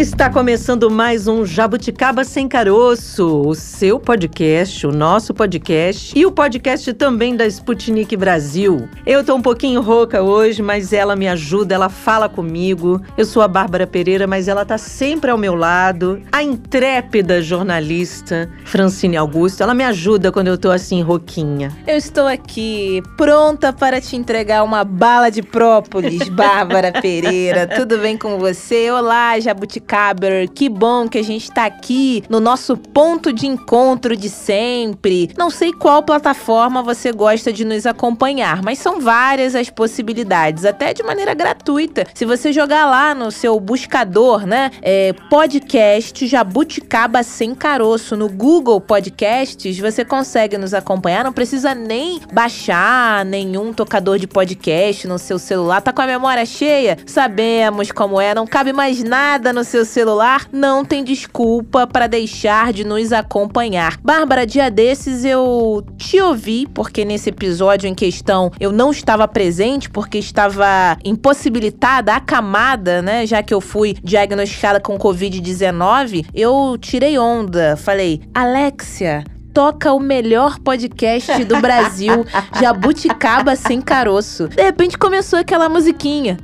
Está começando mais um Jabuticaba Sem Caroço, o seu podcast, o nosso podcast e o podcast também da Sputnik Brasil. Eu tô um pouquinho rouca hoje, mas ela me ajuda, ela fala comigo. Eu sou a Bárbara Pereira, mas ela tá sempre ao meu lado. A intrépida jornalista Francine Augusto, ela me ajuda quando eu tô assim rouquinha. Eu estou aqui pronta para te entregar uma bala de própolis, Bárbara Pereira. Tudo bem com você? Olá, Jabuticaba Que bom que a gente tá aqui no nosso ponto de encontro de sempre. Não sei qual plataforma você gosta de nos acompanhar, mas são várias as possibilidades, até de maneira gratuita. Se você jogar lá no seu buscador, né, é, podcast Jabuticaba Sem Caroço no Google Podcasts, você consegue nos acompanhar, não precisa nem baixar nenhum tocador de podcast no seu celular. Tá com a memória cheia? Sabemos como é, não cabe mais nada no seu seu celular, não tem desculpa para deixar de nos acompanhar. Bárbara, dia desses eu te ouvi, porque nesse episódio em questão eu não estava presente, porque estava impossibilitada, acamada, né? Já que eu fui diagnosticada com Covid-19, eu tirei onda. Falei, Alexia, toca o melhor podcast do Brasil, Jabuticaba Sem Caroço. De repente começou aquela musiquinha.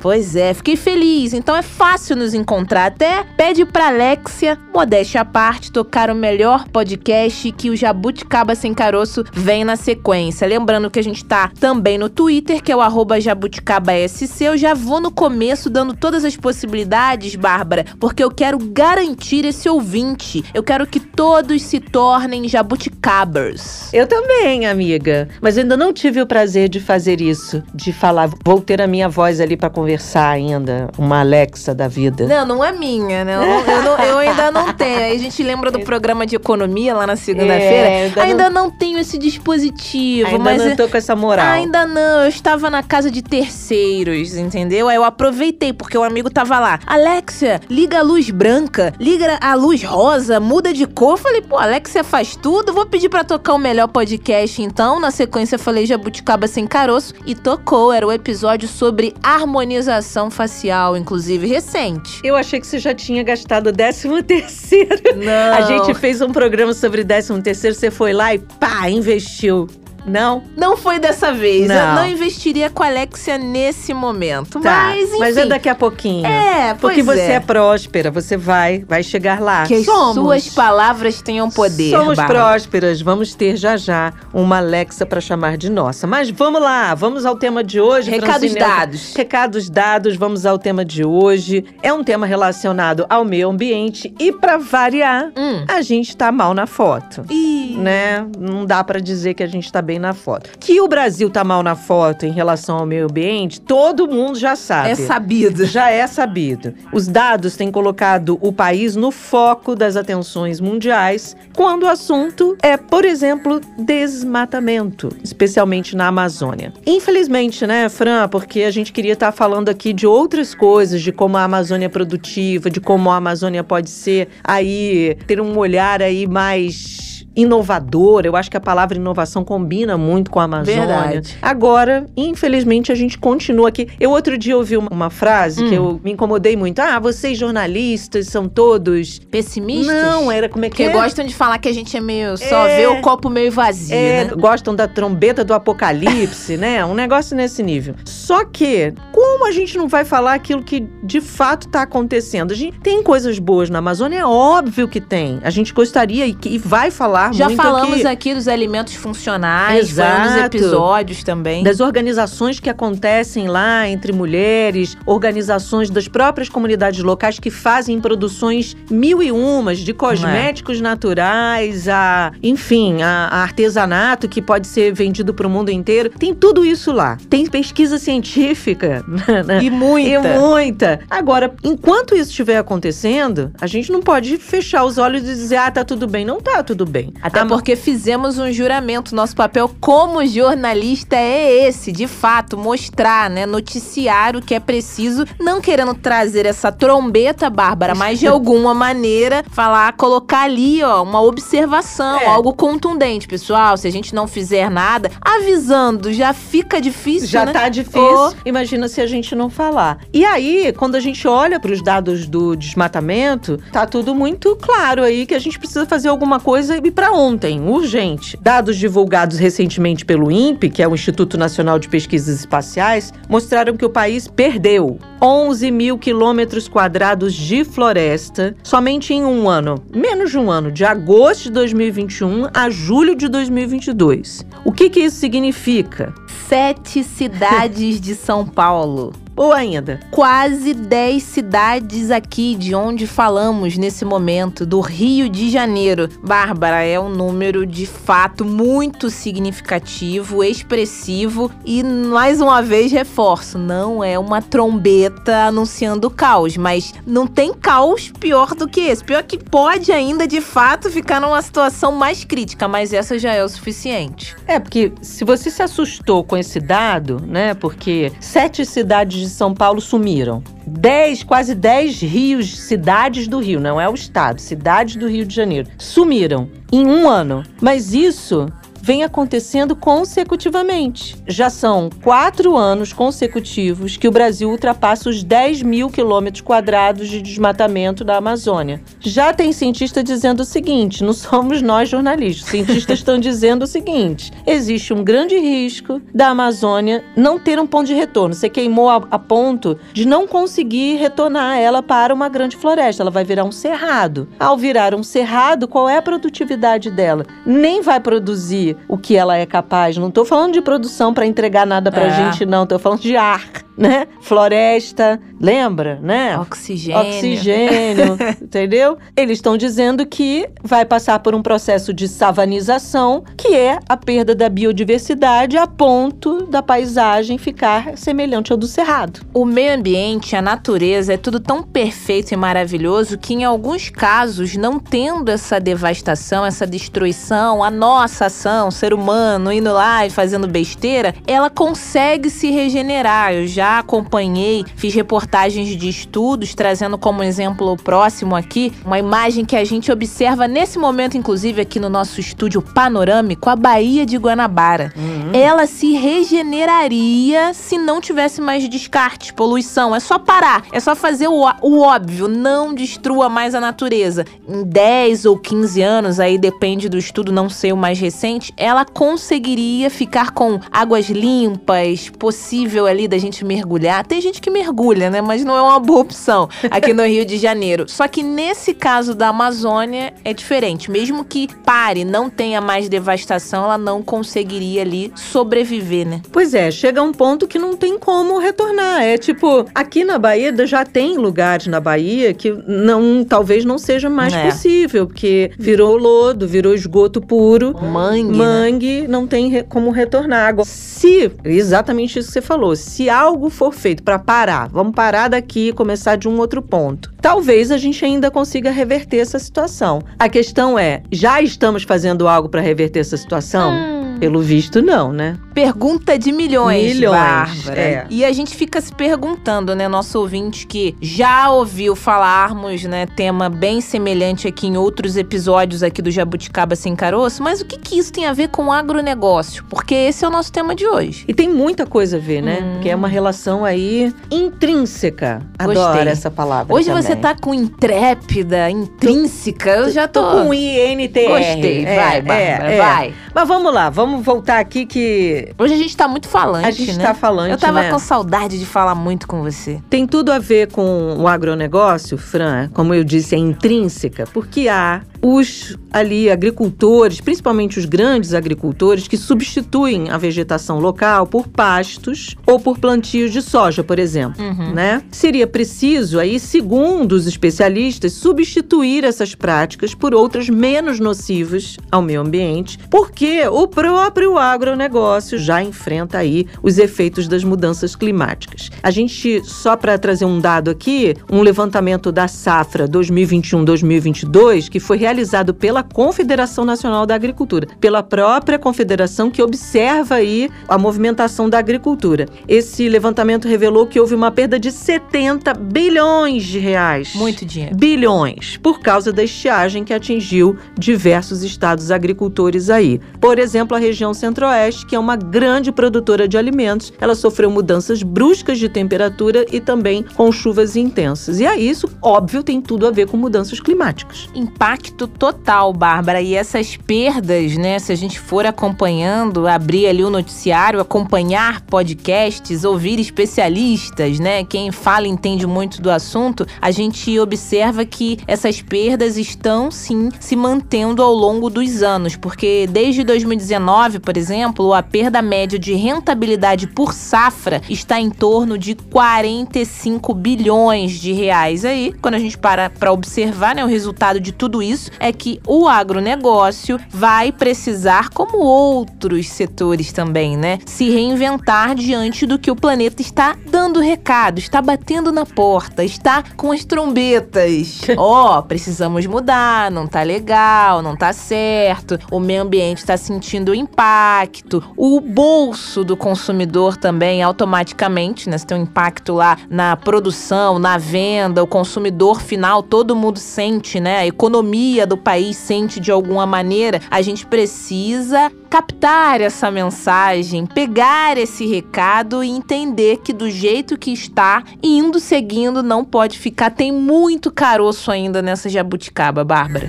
Pois é, fiquei feliz. Então é fácil nos encontrar. Até pede pra Alexia, modéstia à parte, tocar o melhor podcast que o Jabuticaba Sem Caroço vem na sequência. Lembrando que a gente tá também no Twitter, que é o arroba jabuticabasc. Eu já vou no começo dando todas as possibilidades, Bárbara, porque eu quero garantir esse ouvinte. Eu quero que todos todos se tornem jabuticabers. Eu também, amiga. Mas ainda não tive o prazer de fazer isso, de falar, vou ter a minha voz ali para conversar ainda, uma Alexa da vida. Não, não é minha, né? Eu, eu, não, eu ainda não tenho. Aí a gente lembra do programa de economia lá na segunda-feira. É, ainda, ainda não... não... tenho esse dispositivo, ainda mas não tô com essa moral. Ainda não, eu estava na casa de terceiros, entendeu? Aí eu aproveitei porque o amigo tava lá. Alexia, liga a luz branca, liga a luz rosa, muda de cor falei, pô, Alexia faz tudo, vou pedir para tocar o melhor podcast então. Na sequência falei Jabuticaba Sem Caroço e tocou. Era o episódio sobre harmonização facial, inclusive recente. Eu achei que você já tinha gastado o décimo terceiro. Não. A gente fez um programa sobre décimo terceiro, você foi lá e pá, investiu. Não? Não foi dessa vez. Não. Eu não investiria com a Alexia nesse momento. Tá, mas, enfim. Mas é daqui a pouquinho. É, Porque você é. é. próspera, você vai, vai chegar lá. Que Somos. as suas palavras tenham poder. Somos Bárbara. prósperas. Vamos ter já já uma Alexa para chamar de nossa. Mas vamos lá, vamos ao tema de hoje. Recados dados. Recados dados, vamos ao tema de hoje. É um tema relacionado ao meio ambiente e para variar, hum. a gente tá mal na foto. Ih. Né? Não dá para dizer que a gente tá bem bem na foto. Que o Brasil tá mal na foto em relação ao meio ambiente, todo mundo já sabe. É sabido. Já é sabido. Os dados têm colocado o país no foco das atenções mundiais quando o assunto é, por exemplo, desmatamento, especialmente na Amazônia. Infelizmente, né, Fran, porque a gente queria estar tá falando aqui de outras coisas, de como a Amazônia é produtiva, de como a Amazônia pode ser aí ter um olhar aí mais inovadora. Eu acho que a palavra inovação combina muito com a Amazônia. Verdade. Agora, infelizmente, a gente continua aqui. Eu outro dia ouvi uma, uma frase hum. que eu me incomodei muito. Ah, vocês jornalistas são todos pessimistas? Não, era como é que, que é? gostam de falar que a gente é meio só é, vê o copo meio vazio, é, né? Gostam da trombeta do apocalipse, né? Um negócio nesse nível. Só que, como a gente não vai falar aquilo que de fato está acontecendo? A gente tem coisas boas na Amazônia, é óbvio que tem. A gente gostaria e, e vai falar falar Já muito falamos aqui. aqui dos alimentos funcionais, Exato. episódios também. Das organizações que acontecem lá entre mulheres, organizações das próprias comunidades locais que fazem produções mil e umas, de cosméticos é. naturais, a, enfim, a, a, artesanato que pode ser vendido para o mundo inteiro. Tem tudo isso lá. Tem pesquisa científica. Né? E muita. E muita. Agora, enquanto isso estiver acontecendo, a gente não pode fechar os olhos e dizer, ah, tá tudo bem. Não tá tudo bem. Até A- porque fizemos um juramento. Nosso papel como jornalista é esse, de fato, mostrar, né? Noticiar o que é preciso, não querendo trazer essa trombeta, Bárbara, mas de alguma maneira falar, colocar ali, ó, uma observação, É. algo contundente. Pessoal, se a gente não fizer nada, avisando, já fica difícil, Já né? tá difícil. Imagina se a gente não falar. E aí, quando a gente olha para os dados do desmatamento, tá tudo muito claro aí que a gente precisa fazer alguma coisa e para ontem, urgente. Dados divulgados recentemente pelo INPE, que é o Instituto Nacional de Pesquisas Espaciais, mostraram que o país perdeu 11 mil quilômetros quadrados de floresta somente em um ano, menos de um ano, de agosto de 2021 a julho de 2022. O que que isso significa? Sete cidades de São Paulo. Ou ainda, quase 10 cidades aqui de onde falamos nesse momento, do Rio de Janeiro. Bárbara, é um número de fato muito significativo, expressivo e, mais uma vez, reforço: não é uma trombeta anunciando caos, mas não tem caos pior do que esse. Pior que pode ainda, de fato, ficar numa situação mais crítica, mas essa já é o suficiente. É, porque se você se assustou com esse dado, né? Porque sete cidades de São Paulo sumiram. Dez, quase dez rios, cidades do Rio, não é o estado, cidades do Rio de Janeiro, sumiram em um ano. Mas isso vem acontecendo consecutivamente. Já são quatro anos consecutivos que o Brasil ultrapassa os 10 mil quilômetros quadrados de desmatamento da Amazônia. Já tem cientista dizendo o seguinte: não somos nós jornalistas. Cientistas estão dizendo o seguinte: existe um grande risco da Amazônia não ter um ponto de retorno. Você queimou a, a ponto de não conseguir retornar ela para uma grande floresta. Ela vai virar um cerrado. Ao virar um cerrado, qual é a produtividade dela? Nem vai produzir o que ela é capaz. Não estou falando de produção para entregar nada para É. gente, não. Estou falando de ar, né? Floresta, lembra, né? Oxigênio. Oxigênio, entendeu? Eles estão dizendo que vai passar por um processo de savanização, que é a perda da biodiversidade a ponto da paisagem ficar semelhante ao do cerrado. O meio ambiente, a natureza é tudo tão perfeito e maravilhoso que, em alguns casos, não tendo essa devastação, essa destruição, a nossa ação, ser humano indo lá e fazendo besteira, ela consegue se regenerar. Eu já acompanhei, fiz reportagens de estudos, trazendo como exemplo próximo aqui uma imagem que a gente observa nesse momento, inclusive aqui no nosso estúdio panorâmico, a Baía de Guanabara ela se regeneraria se não tivesse mais descarte, poluição. É só parar, é só fazer o, o óbvio, não destrua mais a natureza. Em 10 ou 15 anos, aí depende do estudo, não sei o mais recente, ela conseguiria ficar com águas limpas, possível ali da gente mergulhar. Tem gente que mergulha, né? Mas não é uma boa opção aqui no Rio de Janeiro. Só que nesse caso da Amazônia é diferente. Mesmo que pare, não tenha mais devastação, ela não conseguiria ali sobreviver, né? Pois é, chega um ponto que não tem como retornar. É tipo, aqui na Bahia já tem lugares na Bahia que não, talvez não seja mais É. possível, porque virou lodo, virou esgoto puro. Mangue. né? Mangue não tem como retornar água. Se, exatamente isso que você falou, se algo for feito para parar, vamos parar daqui e começar de um outro ponto. Talvez a gente ainda consiga reverter essa situação. A questão é, já estamos fazendo algo para reverter essa situação? Hum. Pelo visto, não, né? Pergunta de milhões, Milhões, Bárbara. é. E a gente fica se perguntando, né, nosso ouvinte que já ouviu falarmos, né, tema bem semelhante aqui em outros episódios aqui do Jabuticaba Sem Caroço, mas o que que isso tem a ver com agronegócio? Porque esse é o nosso tema de hoje. E tem muita coisa a ver, né? Hum. Porque é uma relação aí intrínseca. Adoro Gostei. essa palavra. Hoje também. você tá com intrépida, intrínseca, eu já tô... Tô com INTR. Gostei, É, vai, é, Bárbara, é. vai. Mas vamos lá, vamos voltar aqui que Hoje a gente tá muito falante, a gente né? tá falando, Eu tava né? com saudade de falar muito com você. Tem tudo a ver com o agronegócio, Fran, como eu disse, é intrínseca, porque há os ali agricultores, principalmente os grandes agricultores, que substituem a vegetação local por pastos ou por plantios de soja, por exemplo. Uhum. Né? Seria preciso, aí, segundo os especialistas, substituir essas práticas por outras menos nocivas ao meio ambiente, porque o próprio agronegócio já enfrenta aí os efeitos das mudanças climáticas. A gente, só para trazer um dado aqui, um levantamento da safra 2021-2022, que foi realizado realizado pela Confederação Nacional da Agricultura, pela própria confederação que observa aí a movimentação da agricultura. Esse levantamento revelou que houve uma perda de 70 bilhões de reais. Muito dinheiro. Bilhões, por causa da estiagem que atingiu diversos estados agricultores aí. Por exemplo, a região centro-oeste, que é uma grande produtora de alimentos, ela sofreu mudanças bruscas de temperatura e também com chuvas intensas. E aí isso, óbvio, tem tudo a ver com mudanças climáticas. Impacto total, Bárbara. E essas perdas, né? Se a gente for acompanhando, abrir ali o noticiário, acompanhar podcasts, ouvir especialistas, né? Quem fala entende muito do assunto, a gente observa que essas perdas estão sim se mantendo ao longo dos anos, porque desde 2019, por exemplo, a perda média de rentabilidade por safra está em torno de 45 bilhões de reais. Aí, quando a gente para para observar, né, o resultado de tudo isso é que o agronegócio vai precisar, como outros setores também, né, se reinventar diante do que o planeta está dando recado, está batendo na porta, está com as trombetas. Ó, oh, precisamos mudar, não tá legal, não tá certo. O meio ambiente está sentindo o impacto. O bolso do consumidor também automaticamente, né, se tem um impacto lá na produção, na venda, o consumidor final, todo mundo sente, né? A economia do país sente de alguma maneira. A gente precisa captar essa mensagem, pegar esse recado e entender que do jeito que está, indo seguindo, não pode ficar. Tem muito caroço ainda nessa jabuticaba, Bárbara.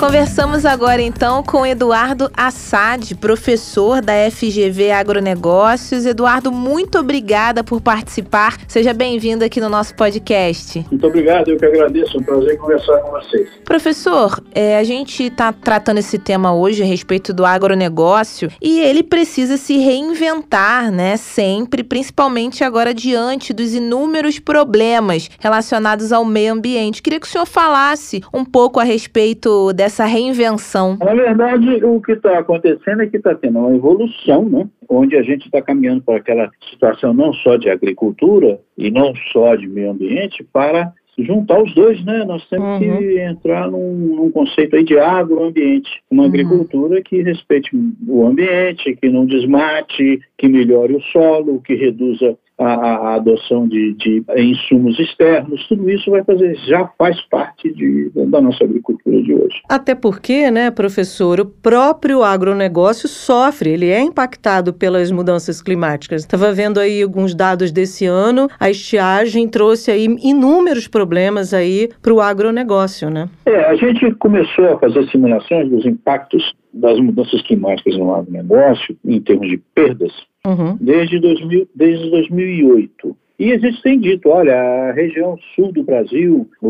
Conversamos agora então com Eduardo Assad, professor da FGV Agronegócios. Eduardo, muito obrigada por participar. Seja bem-vindo aqui no nosso podcast. Muito obrigado, eu que agradeço. É um prazer conversar com vocês. Professor, é, a gente está tratando esse tema hoje a respeito do agronegócio e ele precisa se reinventar, né? Sempre, principalmente agora diante dos inúmeros problemas relacionados ao meio ambiente. Queria que o senhor falasse um pouco a respeito dessa essa reinvenção? Na verdade, o que está acontecendo é que está tendo uma evolução, né? onde a gente está caminhando para aquela situação não só de agricultura e não só de meio ambiente, para juntar os dois, né? Nós temos uhum. que entrar num, num, conceito aí de agroambiente, uma uhum. agricultura que respeite o ambiente, que não desmate, que melhore o solo, que reduza a, a adoção de, de, insumos externos, tudo isso vai fazer, já faz parte de, da nossa agricultura de hoje. Até porque, né, professor, o próprio agronegócio sofre, ele é impactado pelas mudanças climáticas. Estava vendo aí alguns dados desse ano, a estiagem trouxe aí inúmeros problemas aí para o agronegócio, né? É, a gente começou a fazer simulações dos impactos das mudanças climáticas no agronegócio, em termos de perdas, uhum. desde, 2000, desde 2008. E a gente tem dito, olha, a região sul do Brasil, o,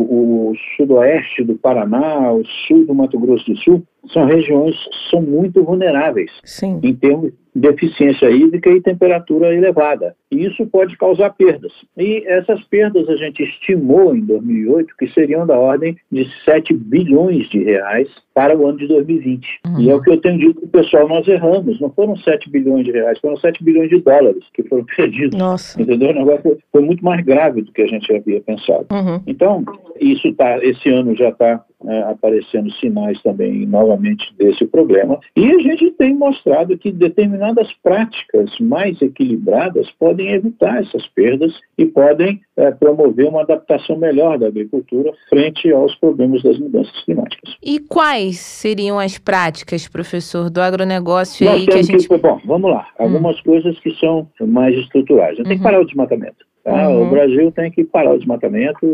o sudoeste do Paraná, o sul do Mato Grosso do Sul, são regiões são muito vulneráveis Sim. em termos de deficiência hídrica e temperatura elevada. E isso pode causar perdas. E essas perdas a gente estimou em 2008 que seriam da ordem de 7 bilhões de reais para o ano de 2020. Uhum. E é o que eu tenho dito para o pessoal, nós erramos. Não foram 7 bilhões de reais, foram 7 bilhões de dólares que foram perdidos. Nossa. Entendeu? O negócio foi muito mais grave do que a gente havia pensado. Uhum. Então, isso tá, esse ano já está é, aparecendo sinais também novamente desse problema. E a gente tem mostrado que determinadas práticas mais equilibradas podem evitar essas perdas e podem é, promover uma adaptação melhor da agricultura frente aos problemas das mudanças climáticas. E quais seriam as práticas, professor, do agronegócio Nós aí que a gente... Que, bom, vamos lá. Hum. Algumas hum. coisas que são mais estruturais. Gente uhum. que parar o desmatamento. Tá? Uhum. O Brasil tem que parar o desmatamento,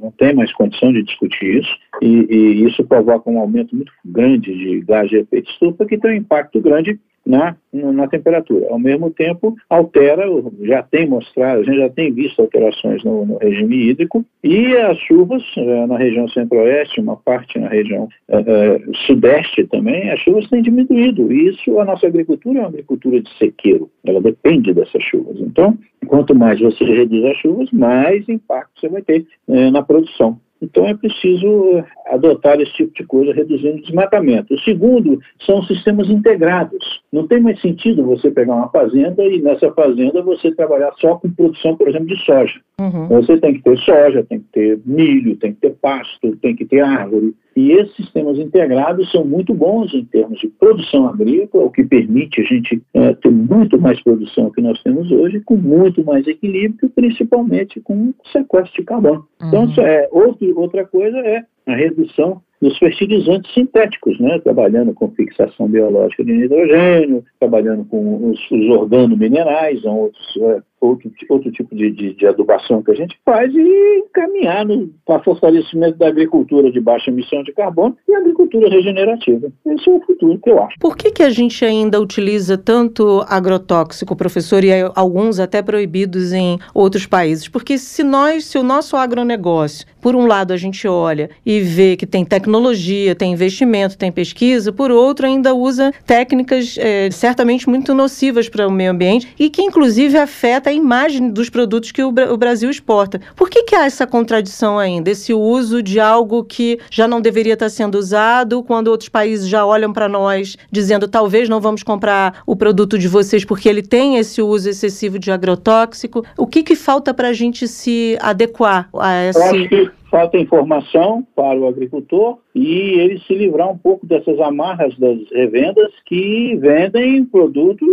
não tem mais condição de discutir isso, e, e isso provoca um aumento muito grande de gás de efeito estufa, que tem um impacto grande na, na temperatura. Ao mesmo tempo, altera, já tem mostrado, a gente já tem visto alterações no, no regime hídrico e as chuvas eh, na região centro-oeste, uma parte na região eh, eh, sudeste também, as chuvas têm diminuído. E isso, a nossa agricultura é uma agricultura de sequeiro, ela depende dessas chuvas. Então, quanto mais você reduz as chuvas, mais impacto você vai ter na produção. Então é preciso eh, adotar esse tipo de coisa, reduzindo o desmatamento. O segundo são sistemas integrados. Não tem mais sentido você pegar uma fazenda e nessa fazenda você trabalhar só com produção, por exemplo, de soja. Uhum. Você tem que ter soja, tem que ter milho, tem que ter pasto, tem que ter árvore. E esses sistemas integrados são muito bons em termos de produção agrícola, o que permite a gente é, ter muito mais produção que nós temos hoje, com muito mais equilíbrio, principalmente com sequestro de carbono. Então, uhum. Então, é, outro, outra coisa é a redução dos fertilizantes sintéticos, né? trabalhando com fixação biológica de nitrogênio, trabalhando com os, os organominerais, outros, é, outro, outro tipo de, de, de, adubação que a gente faz e encaminhar para fortalecimento da agricultura de baixa emissão de carbono e agricultura regenerativa. Esse é o futuro que eu acho. Por que, que a gente ainda utiliza tanto agrotóxico, professor, e alguns até proibidos em outros países? Porque se nós, se o nosso agronegócio, por um lado a gente olha e vê que tem tecnologia, tem investimento, tem pesquisa, por outro ainda usa técnicas é, certamente muito nocivas para o meio ambiente e que inclusive afeta imagem dos produtos que o, o Brasil exporta. Por que, que há essa contradição ainda? Esse uso de algo que já não deveria estar sendo usado, quando outros países já olham para nós dizendo talvez não vamos comprar o produto de vocês porque ele tem esse uso excessivo de agrotóxico. O que, que falta para a gente se adequar a esse falta informação para o agricultor e ele se livrar um pouco dessas amarras das revendas que vendem produtos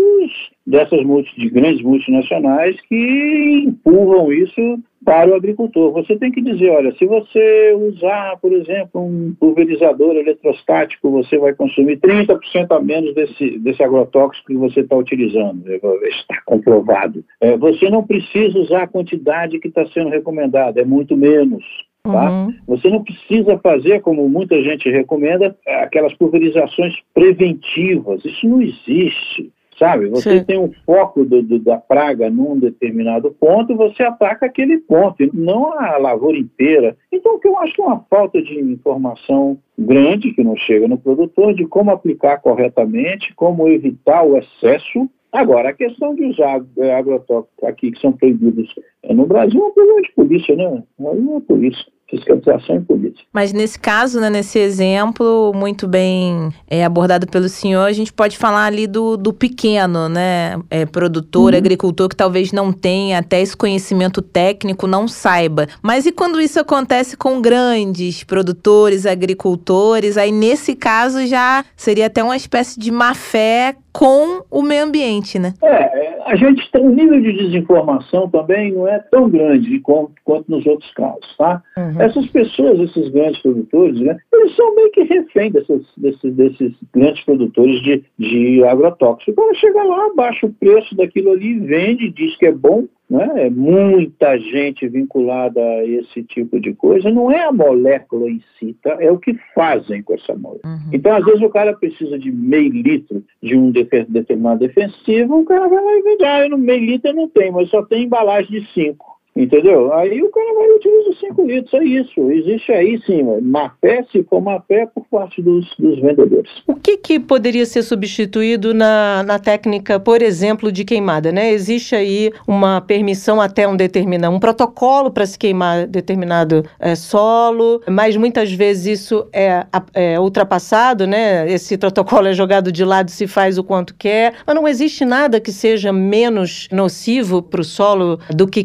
dessas multi, de grandes multinacionais que empurram isso para o agricultor. Você tem que dizer, olha, se você usar, por exemplo, um pulverizador eletrostático, você vai consumir 30% a menos desse, desse agrotóxico que você está utilizando. Está comprovado. É, você não precisa usar a quantidade que está sendo recomendada, é muito menos. Tá? Uhum. Você não precisa fazer, como muita gente recomenda, aquelas pulverizações preventivas. Isso não existe. Sabe? Você Sim. tem um foco do, do, da praga num determinado ponto, você ataca aquele ponto, não a lavoura inteira. Então, o que eu acho que é uma falta de informação grande que não chega no produtor de como aplicar corretamente, como evitar o excesso Agora, a questão de usar é, agrotóxicos aqui, que são proibidos é, no Brasil, é um problema de polícia, né? Não é polícia fiscalização e política. Mas nesse caso, né, nesse exemplo muito bem é, abordado pelo senhor, a gente pode falar ali do, do pequeno, né, é, produtor, uhum. agricultor que talvez não tenha até esse conhecimento técnico, não saiba. Mas e quando isso acontece com grandes produtores, agricultores? Aí nesse caso já seria até uma espécie de má fé com o meio ambiente, né? É, a gente tem um nível de desinformação também não é tão grande quanto, quanto nos outros casos, tá? Uhum. Essas pessoas, esses grandes produtores, né, eles são meio que refém desses, desses, desses grandes produtores de, de agrotóxicos. Quando chega lá, baixa o preço daquilo ali, vende, diz que é bom, né? É muita gente vinculada a esse tipo de coisa. Não é a molécula em si, tá? é o que fazem com essa molécula. Uhum. Então, às vezes, o cara precisa de meio litro de um determinado defensivo, o cara vai lá e vende, ah, no meio litro eu não tenho, mas só tem embalagem de 5. Entendeu? Aí o cara vai utilizar 5 litros, é isso. Existe aí sim, má fé, se for má por parte dos, dos vendedores. O que, que poderia ser substituído na, na técnica, por exemplo, de queimada? Né? Existe aí uma permissão até um determinado, um protocolo para se queimar determinado é, solo, mas muitas vezes isso é, é ultrapassado, né? Esse protocolo é jogado de lado, se faz o quanto quer, mas não existe nada que seja menos nocivo para o solo do que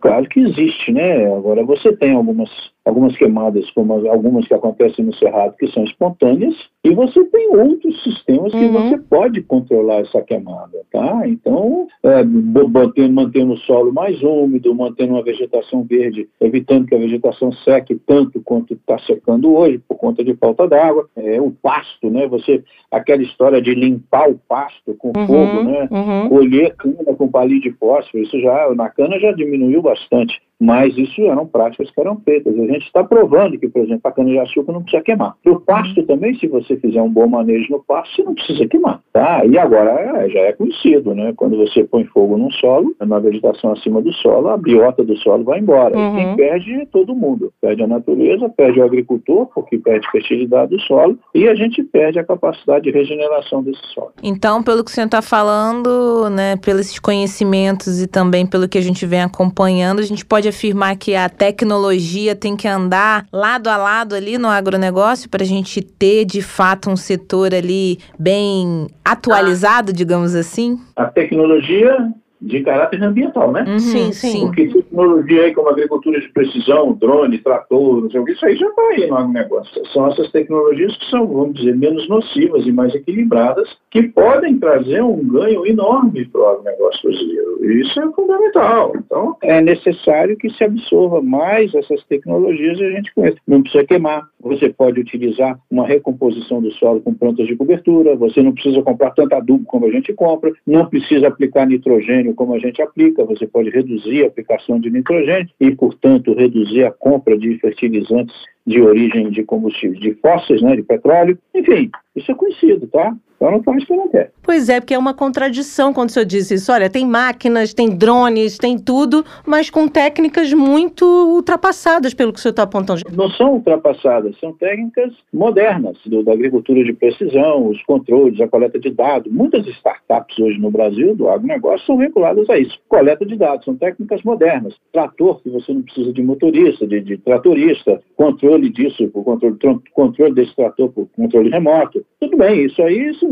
Claro que existe, né? Agora você tem algumas algumas queimadas, como algumas que acontecem no Cerrado, que são espontâneas, e você tem outros sistemas que uhum. você pode controlar essa queimada, tá? Então, é, mantendo, mantendo o solo mais úmido, mantendo uma vegetação verde, evitando que a vegetação seque tanto quanto está secando hoje, por conta de falta d'água. É, o pasto, né? Você, aquela história de limpar o pasto com uhum, fogo, né? Uhum. Colher cana com palito de fósforo, isso já, na cana já diminuiu bastante mas isso eram práticas que eram feitas. A gente está provando que, por exemplo, a cana-de-açúcar não precisa queimar. O pasto também, se você fizer um bom manejo no pasto, você não precisa queimar. Tá? E agora é, já é conhecido, né? Quando você põe fogo num solo, na vegetação acima do solo, a biota do solo vai embora. Uhum. E quem perde é todo mundo. Perde a natureza, perde o agricultor, porque perde fertilidade do solo, e a gente perde a capacidade de regeneração desse solo. Então, pelo que o senhor está falando, né, pelos conhecimentos e também pelo que a gente vem acompanhando, a gente pode afirmar que a tecnologia tem que andar lado a lado ali no agronegócio para a gente ter de fato um setor ali bem atualizado, digamos assim? A tecnologia de caráter ambiental, né? Uhum, sim, sim. Porque tecnologia aí como agricultura de precisão, drone, trator, não sei o que, isso aí já está aí no agronegócio. São essas tecnologias que são, vamos dizer, menos nocivas e mais equilibradas, que podem trazer um ganho enorme para o agronegócio brasileiro. Isso é fundamental. Então, é necessário que se absorva mais essas tecnologias e a gente conheça. Não precisa queimar. Você pode utilizar uma recomposição do solo com plantas de cobertura, você não precisa comprar tanto adubo como a gente compra, não precisa aplicar nitrogênio nitrogênio como a gente aplica, você pode reduzir a aplicação de nitrogênio e, portanto, reduzir a compra de fertilizantes de origem de combustíveis de fósseis, né, de petróleo. Enfim, isso é conhecido, tá? Então não faz o que não quer. Pois é, porque é uma contradição quando o senhor diz isso. Olha, tem máquinas, tem drones, tem tudo, mas com técnicas muito ultrapassadas, pelo que o senhor está apontando. Não são ultrapassadas, são técnicas modernas do, da agricultura de precisão, os controles, a coleta de dados. Muitas startups hoje no Brasil, do agronegócio, são vinculadas a isso. Coleta de dados, são técnicas modernas. Trator, que você não precisa de motorista, de, de tratorista, controle disso, controle, controle desse trator por controle remoto. Tudo bem, isso aí isso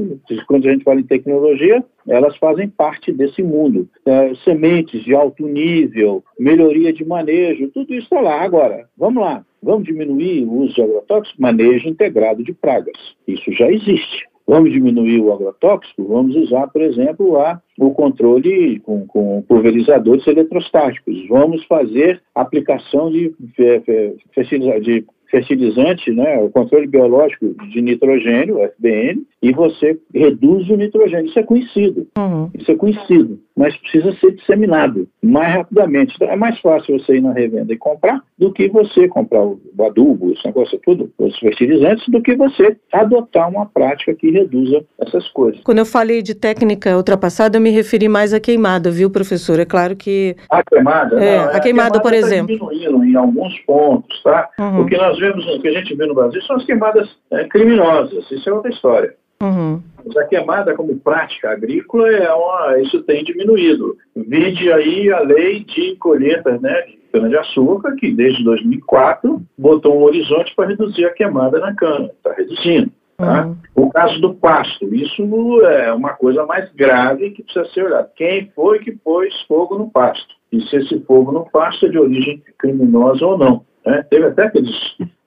quando a gente fala em tecnologia, elas fazem parte desse mundo. É, sementes de alto nível, melhoria de manejo, tudo isso está lá. Agora, vamos lá, vamos diminuir o uso de agrotóxicos? Manejo integrado de pragas. Isso já existe. Vamos diminuir o agrotóxico? Vamos usar, por exemplo, lá o controle com, com pulverizadores eletrostáticos. Vamos fazer aplicação de, de fertilizante, né, o controle biológico de nitrogênio, FBN, e você reduz o nitrogênio. Isso é conhecido. Uhum. Isso é conhecido mas precisa ser disseminado mais rapidamente. Então, é mais fácil você ir na revenda e comprar do que você comprar o adubo, esse negócio tudo, os fertilizantes, do que você adotar uma prática que reduza essas coisas. Quando eu falei de técnica ultrapassada, eu me referi mais à queimada, viu, professor? É claro que... A queimada? É, não, a, queimada, a queimada, por tá exemplo. diminuindo em alguns pontos, tá? Uhum. O que nós vemos, o que a gente vê no Brasil são as queimadas é, criminosas, isso é outra história. Uhum. Mas a queimada como prática agrícola, é uma, isso tem diminuído. Vide aí a lei de colheitas né, de cana-de-açúcar, que desde 2004 botou um horizonte para reduzir a queimada na cana. Está reduzindo. Tá? Uhum. O caso do pasto, isso é uma coisa mais grave que precisa ser olhada. Quem foi que pôs fogo no pasto? E se esse fogo no pasto é de origem criminosa ou não. Né? Teve até aqueles,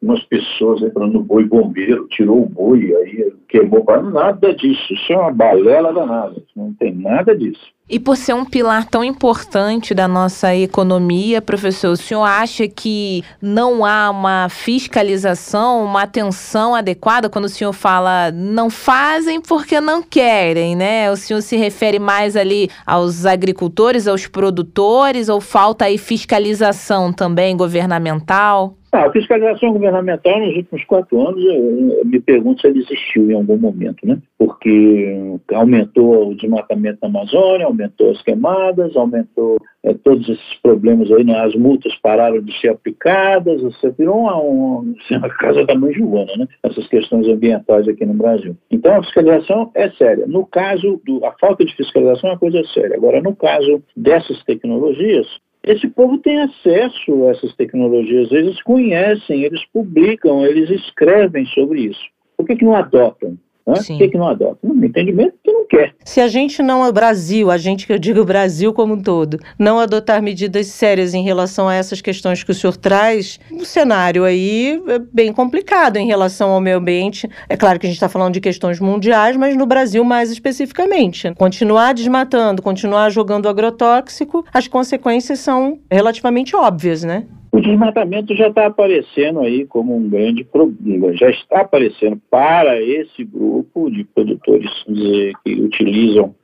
umas pessoas aí falando boi bombeiro, tirou o boi, aí queimou. Nada disso, isso é uma balela danada, não tem nada disso. E por ser um pilar tão importante da nossa economia, professor, o senhor acha que não há uma fiscalização, uma atenção adequada quando o senhor fala não fazem porque não querem, né? O senhor se refere mais ali aos agricultores, aos produtores, ou falta aí fiscalização também governamental? Ah, a fiscalização governamental nos últimos quatro anos, eu, eu me pergunto se ela existiu em algum momento, né? Porque aumentou o desmatamento na Amazônia, aumentou as queimadas, aumentou é, todos esses problemas aí, né? as multas pararam de ser aplicadas, você virou uma, uma, uma casa da mãe Joana, né? Essas questões ambientais aqui no Brasil. Então a fiscalização é séria. No caso, do, a falta de fiscalização é uma coisa séria. Agora, no caso dessas tecnologias, esse povo tem acesso a essas tecnologias, eles conhecem, eles publicam, eles escrevem sobre isso. Por que, que não adotam? Né? Por que, que não adota? No entendimento que não quer. Se a gente não, o Brasil, a gente que eu digo Brasil como um todo, não adotar medidas sérias em relação a essas questões que o senhor traz, o cenário aí é bem complicado em relação ao meio ambiente. É claro que a gente está falando de questões mundiais, mas no Brasil mais especificamente. Continuar desmatando, continuar jogando agrotóxico, as consequências são relativamente óbvias, né? O desmatamento já está aparecendo aí como um grande problema, já está aparecendo para esse grupo de produtores que utilizam,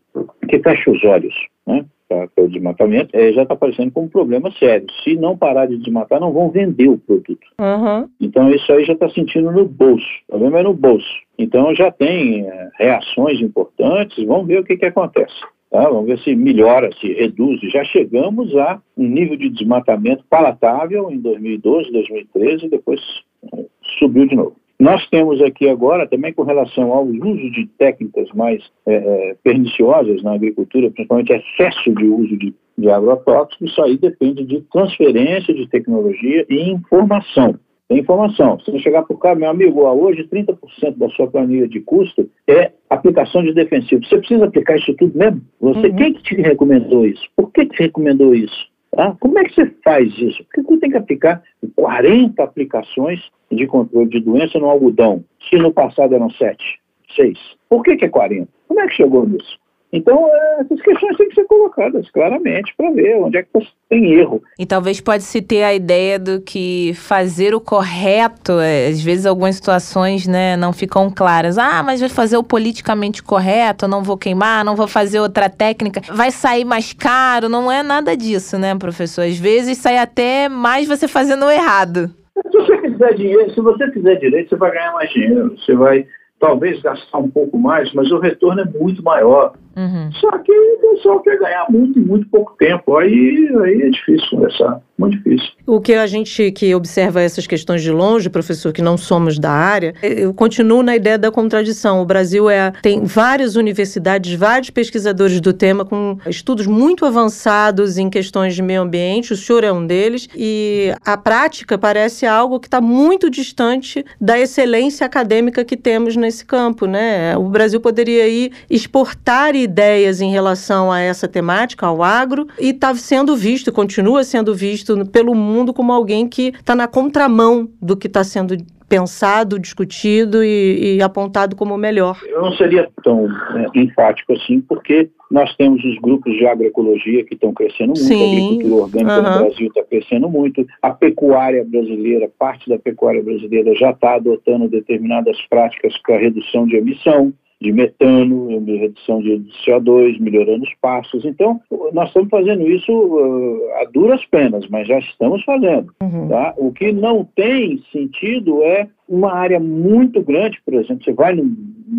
que fecha os olhos, né? Para o desmatamento, é, já está aparecendo como um problema sério. Se não parar de desmatar, não vão vender o produto. Uhum. Então, isso aí já está sentindo no bolso. O problema é no bolso. Então, já tem é, reações importantes. Vamos ver o que, que acontece. Tá? Vamos ver se melhora, se reduz. Já chegamos a um nível de desmatamento palatável em 2012, 2013 e depois eh, subiu de novo. Nós temos aqui agora, também com relação ao uso de técnicas mais é, perniciosas na agricultura, principalmente excesso de uso de, de agrotóxicos, isso aí depende de transferência de tecnologia e informação. Tem informação. Se você chegar para o cara, meu amigo, hoje 30% da sua planilha de custo é aplicação de defensivo. Você precisa aplicar isso tudo mesmo? Você, uhum. Quem que te recomendou isso? Por que te recomendou isso? Tá? Como é que você faz isso? Porque você tem que aplicar 40 aplicações de controle de doença no algodão, se no passado eram 7, 6. Por que, que é 40? Como é que chegou nisso? Então, é, essas questões têm que ser colocadas claramente para ver onde é que tem erro. E talvez pode-se ter a ideia do que fazer o correto, é, às vezes algumas situações né, não ficam claras. Ah, mas vai fazer o politicamente correto, não vou queimar, não vou fazer outra técnica, vai sair mais caro, não é nada disso, né, professor? Às vezes sai até mais você fazendo o errado. Se você fizer dinheiro, se você fizer direito, você vai ganhar mais dinheiro, você vai talvez gastar um pouco mais, mas o retorno é muito maior. Uhum. Só que o pessoal quer ganhar muito em muito pouco tempo. Aí, aí é difícil conversar, muito difícil. O que a gente que observa essas questões de longe, professor, que não somos da área, eu continuo na ideia da contradição. O Brasil é, tem várias universidades, vários pesquisadores do tema com estudos muito avançados em questões de meio ambiente, o senhor é um deles, e a prática parece algo que está muito distante da excelência acadêmica que temos nesse campo. Né? O Brasil poderia ir exportar e ideias em relação a essa temática, ao agro, e está sendo visto, continua sendo visto pelo mundo como alguém que está na contramão do que está sendo pensado, discutido e, e, apontado como melhor. Eu não seria tão é, enfático assim, porque nós temos os grupos de agroecologia que estão crescendo muito, Sim. a agricultura orgânica uhum. no Brasil está crescendo muito, a pecuária brasileira, parte da pecuária brasileira já está adotando determinadas práticas para redução de emissão de metano, de redução de CO2, melhorando os pastos. Então, nós estamos fazendo isso uh, a duras penas, mas já estamos fazendo. Uhum. Tá? O que não tem sentido é uma área muito grande, por exemplo, você vai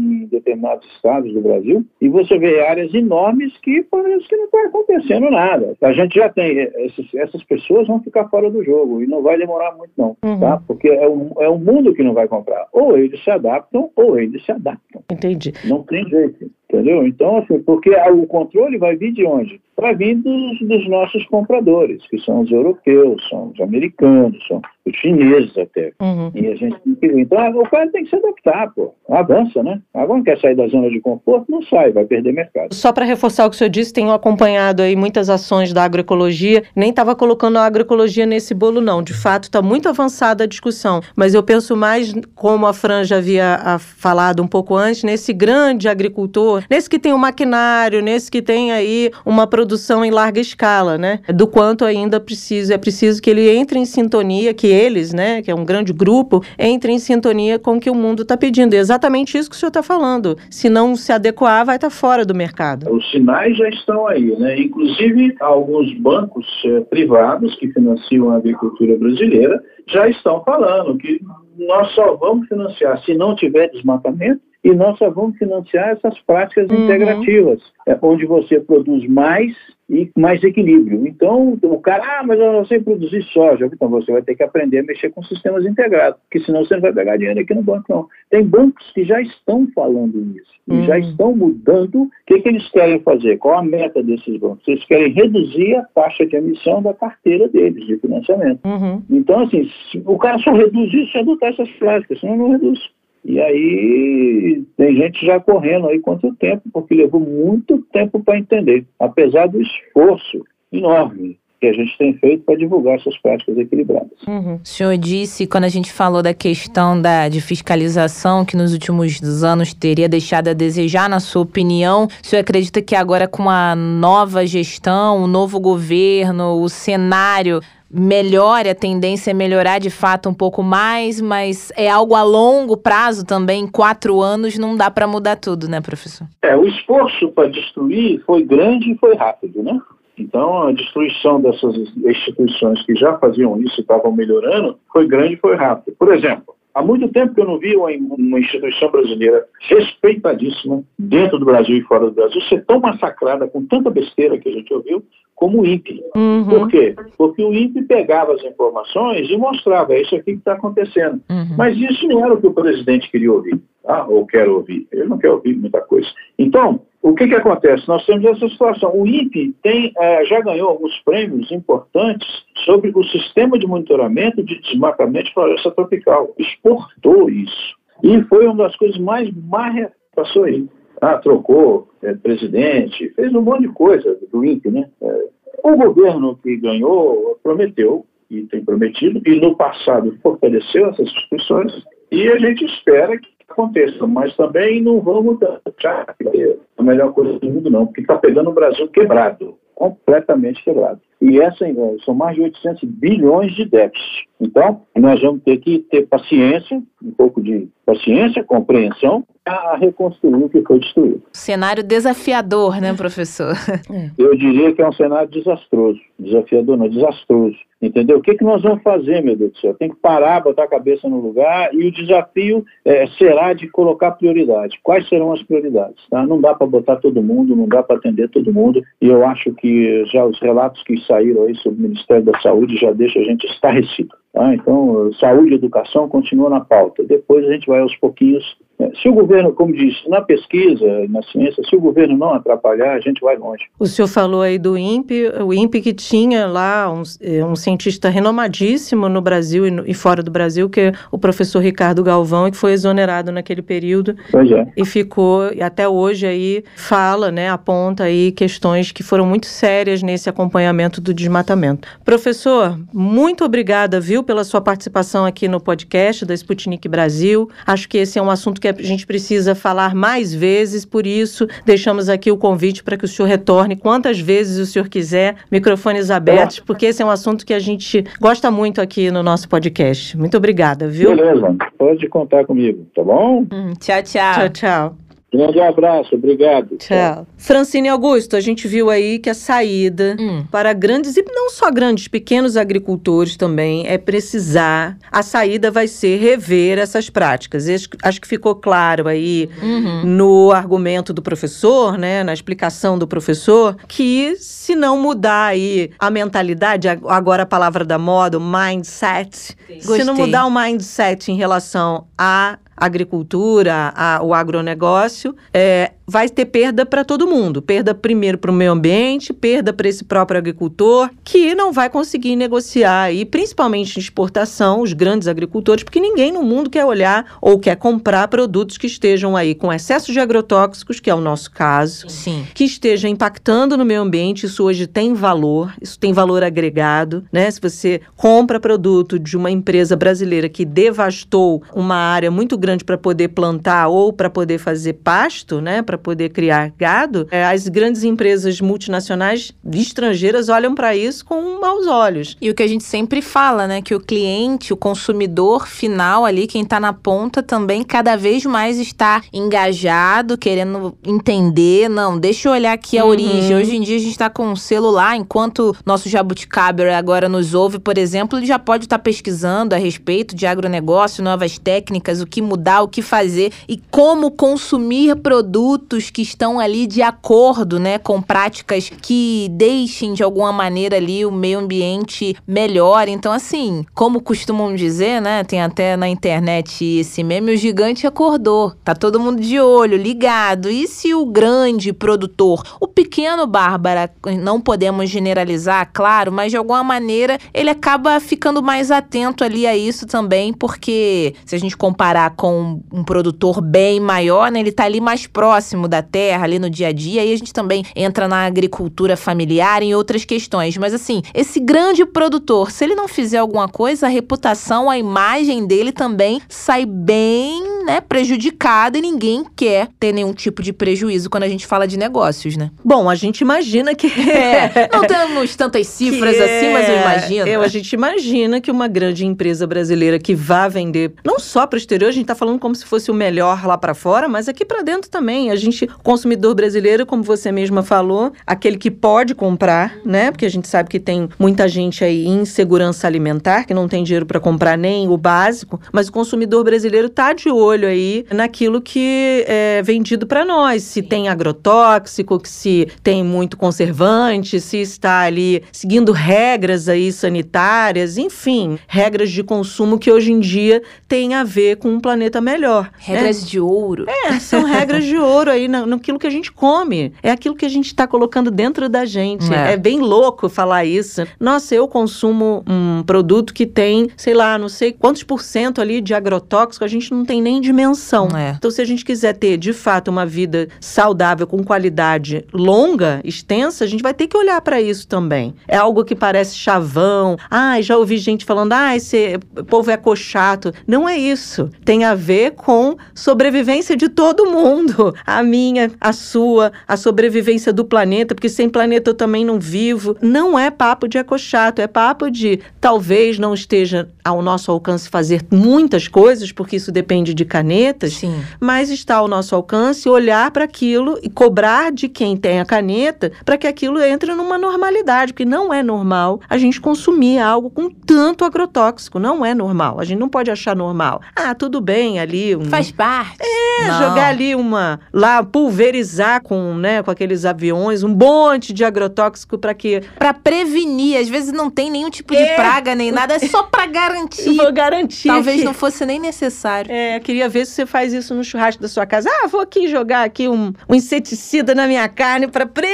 em determinados estados do Brasil e você vê áreas enormes que parece que não está acontecendo nada. A gente já tem, esses, essas pessoas vão ficar fora do jogo e não vai demorar muito não, uhum. tá? Porque é o, é o mundo que não vai comprar. Ou eles se adaptam ou eles se adaptam. Entendi. Não tem jeito. Entendeu? Então, assim, porque o controle vai vir de onde? Vai vir dos, dos, nossos compradores, que são os europeus, são os americanos, são os chineses até. Uhum. E a gente tem que Então, o cara tem que se adaptar, pô. Avança, né? Agora não quer sair da zona de conforto, não sai, vai perder mercado. Só para reforçar o que o senhor disse, tenho acompanhado aí muitas ações da agroecologia, nem estava colocando a agroecologia nesse bolo, não. De fato, está muito avançada a discussão, mas eu penso mais, como a Fran já havia falado um pouco antes, nesse grande agricultor nesse que tem um maquinário, nesse que tem aí uma produção em larga escala, né? Do quanto ainda preciso, é preciso que ele entre em sintonia, que eles, né, que é um grande grupo, entre em sintonia com o que o mundo está pedindo. É exatamente isso que o senhor está falando. Se não se adequar, vai estar tá fora do mercado. Os sinais já estão aí, né? Inclusive, alguns bancos eh, privados que financiam a agricultura brasileira já estão falando que nós só vamos financiar se não tiver desmatamento e nós só vamos financiar essas práticas uhum. integrativas, é, onde você produz mais e mais equilíbrio. Então, o cara, ah, mas eu não sei produzir soja. Então, você vai ter que aprender a mexer com sistemas integrados, porque senão você não vai pegar dinheiro aqui no banco, não. Tem bancos que já estão falando isso, uhum. já estão mudando. O que, que eles querem fazer? Qual a meta desses bancos? Eles querem reduzir a taxa de emissão da carteira deles de financiamento. Uhum. Então, assim, o cara só reduz isso se adotar essas práticas, senão não reduz. E aí tem gente já correndo aí quanto tempo, porque levou muito tempo para entender, apesar do esforço enorme que a gente tem feito para divulgar essas práticas equilibradas. Uhum. O senhor disse, quando a gente falou da questão da, de fiscalização, que nos últimos anos teria deixado a desejar, na sua opinião, o senhor acredita que agora com a nova gestão, o novo governo, o cenário melhore, a tendência é melhorar de fato um pouco mais, mas é algo a longo prazo também, quatro anos não dá para mudar tudo, né, professor? É, o esforço para destruir foi grande e foi rápido, né? Então, a destruição dessas instituições que já faziam isso e estavam melhorando foi grande e foi rápido. Por exemplo, Há muito tempo que eu não vi uma, uma instituição brasileira respeitadíssima dentro do Brasil e fora do Brasil ser tão massacrada com tanta besteira que a gente ouviu como o INPE. Uhum. Por quê? Porque o INPE pegava as informações e mostrava, é isso aqui que está acontecendo. Uhum. Mas isso não era o que o presidente queria ouvir, ah, ou quer ouvir. Ele não quer ouvir muita coisa. Então, o que, que acontece? Nós temos essa situação. O INPE tem, é, já ganhou alguns prêmios importantes sobre o sistema de monitoramento de desmatamento de floresta tropical. Exportou isso. E foi uma das coisas mais marretas passou aí. Ah, trocou é, presidente, fez um monte de coisa do INPE, né? É, o governo que ganhou prometeu, e tem prometido, e no passado fortaleceu essas instituições, e a gente espera que aconteça, mas também não vamos achar que é a melhor coisa do mundo, não, porque está pegando o Brasil quebrado, completamente quebrado. E essa são mais de 800 bilhões de déficit. Então, nós vamos ter que ter paciência, um pouco de paciência, compreensão, a reconstruir o que foi destruído. Cenário desafiador, né, professor? É. Eu diria que é um cenário desastroso. Desafiador não, desastroso. Entendeu? O que, que nós vamos fazer, meu Deus do céu? Tem que parar, botar a cabeça no lugar e o desafio é, será de colocar prioridade. Quais serão as prioridades? Tá? Não dá para botar todo mundo, não dá para atender todo mundo e eu acho que já os relatos que saíram aí sobre o Ministério da Saúde já deixam a gente estarrecido. Tá? Então, saúde e educação continua na pauta. Depois a gente vai aos pouquinhos. Né? Se o governo, como disse, na pesquisa, na ciência, se o governo não atrapalhar, a gente vai longe. O senhor falou aí do INPE, o INPE que tinha lá um, é, um cientista renomadíssimo no Brasil e, no, e, fora do Brasil, que é o professor Ricardo Galvão, que foi exonerado naquele período. Pois é. E ficou, e até hoje aí, fala, né, aponta aí questões que foram muito sérias nesse acompanhamento do desmatamento. Professor, muito obrigada, viu, pela sua participação aqui no podcast da Sputnik Brasil. Acho que esse é um assunto que a gente precisa falar mais vezes, por isso deixamos aqui o convite para que o senhor retorne quantas vezes o senhor quiser, microfones abertos, porque esse é um assunto que a gente gosta muito aqui no nosso podcast. Muito obrigada, viu? Beleza, pode contar comigo, tá bom? Hum, tchau, tchau. Tchau, tchau. Grande abraço, obrigado. Tchau. Francine Augusto, a gente viu aí que a saída hum. para grandes, e não só grandes, pequenos agricultores também, é precisar, a saída vai ser rever essas práticas. Acho que ficou claro aí uhum. no argumento do professor, né, na explicação do professor, que se não mudar aí a mentalidade, agora a palavra da moda, o mindset, se não mudar o mindset em relação a agricultura, a, o agronegócio, é, vai ter perda para todo mundo. Perda primeiro para o meio ambiente, perda para esse próprio agricultor, que não vai conseguir negociar, e principalmente em exportação, os grandes agricultores, porque ninguém no mundo quer olhar ou quer comprar produtos que estejam aí com excesso de agrotóxicos, que é o nosso caso, Sim. que esteja impactando no meio ambiente. Isso hoje tem valor, isso tem valor agregado, né? Se você compra produto de uma empresa brasileira que devastou uma área muito grande para poder plantar ou para poder fazer pasto, né? Pra para poder criar gado, é, as grandes empresas multinacionais estrangeiras olham para isso com maus olhos. E o que a gente sempre fala, né, que o cliente, o consumidor final ali, quem está na ponta também cada vez mais está engajado, querendo entender, não, deixa eu olhar aqui a uhum. origem. Hoje em dia a gente está com um celular, enquanto nosso jabuticaber agora nos ouve, por exemplo, ele já pode estar tá pesquisando a respeito de agronegócio, novas técnicas, o que mudar, o que fazer e como consumir produtos produtos que estão ali de acordo, né, com práticas que deixem de alguma maneira ali o meio ambiente melhor. Então, assim, como costumam dizer, né, tem até na internet esse meme, o gigante acordou. Tá todo mundo de olho, ligado. E se o grande produtor, o pequeno Bárbara, não podemos generalizar, claro, mas de alguma maneira ele acaba ficando mais atento ali a isso também, porque se a gente comparar com um produtor bem maior, né, ele tá ali mais próximo próximo da terra, ali no dia a dia, e a gente também entra na agricultura familiar em outras questões. Mas assim, esse grande produtor, se ele não fizer alguma coisa, a reputação, a imagem dele também sai bem né, prejudicada e ninguém quer ter nenhum tipo de prejuízo quando a gente fala de negócios, né? Bom, a gente imagina que. É, não temos tantas cifras assim, mas eu é, imagino. Eu, a gente imagina que uma grande empresa brasileira que vá vender, não só para o exterior, a gente está falando como se fosse o melhor lá para fora, mas aqui para dentro também. A gente, consumidor brasileiro, como você mesma falou, aquele que pode comprar, né? Porque a gente sabe que tem muita gente aí em segurança alimentar, que não tem dinheiro para comprar nem o básico, mas o consumidor brasileiro tá de olho aí naquilo que é vendido para nós. Se tem agrotóxico, se tem muito conservante, se está ali seguindo regras aí sanitárias, enfim, regras de consumo que hoje em dia têm a ver com um planeta melhor. Regras né? de ouro. É, são regras de ouro aí naquilo que a gente come. É aquilo que a gente está colocando dentro da gente. É. é bem louco falar isso. Nossa, eu consumo um produto que tem, sei lá, não sei quantos por cento ali de agrotóxico, a gente não tem nem dimensão. É. Então, se a gente quiser ter, de fato, uma vida saudável, com qualidade longa, extensa, a gente vai ter que olhar para isso também. É algo que parece chavão. Ah, já ouvi gente falando, ah, esse povo é cochato. Não é isso. Tem a ver com sobrevivência de todo mundo. A minha, a sua, a sobrevivência do planeta, porque sem planeta eu também não vivo. Não é papo de ecochato, é papo de talvez não esteja ao nosso alcance fazer muitas coisas, porque isso depende de canetas, Sim. mas está ao nosso alcance olhar para aquilo e cobrar de quem tem a caneta para que aquilo entre numa normalidade, porque não é normal a gente consumir algo com tanto agrotóxico, não é normal. A gente não pode achar normal. Ah, tudo bem ali. Um... Faz parte. É, não. jogar ali uma lá pulverizar com, né, com aqueles aviões um monte de agrotóxico para quê? Para prevenir, às vezes não tem nenhum tipo é. de praga nem nada, é só para garantir. Vou garantir. Talvez que... não fosse nem necessário. É, queria ver se você faz isso no churrasco da sua casa. Ah, vou aqui jogar aqui um, um inseticida na minha carne para prevenir.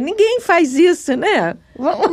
Ninguém faz isso, né?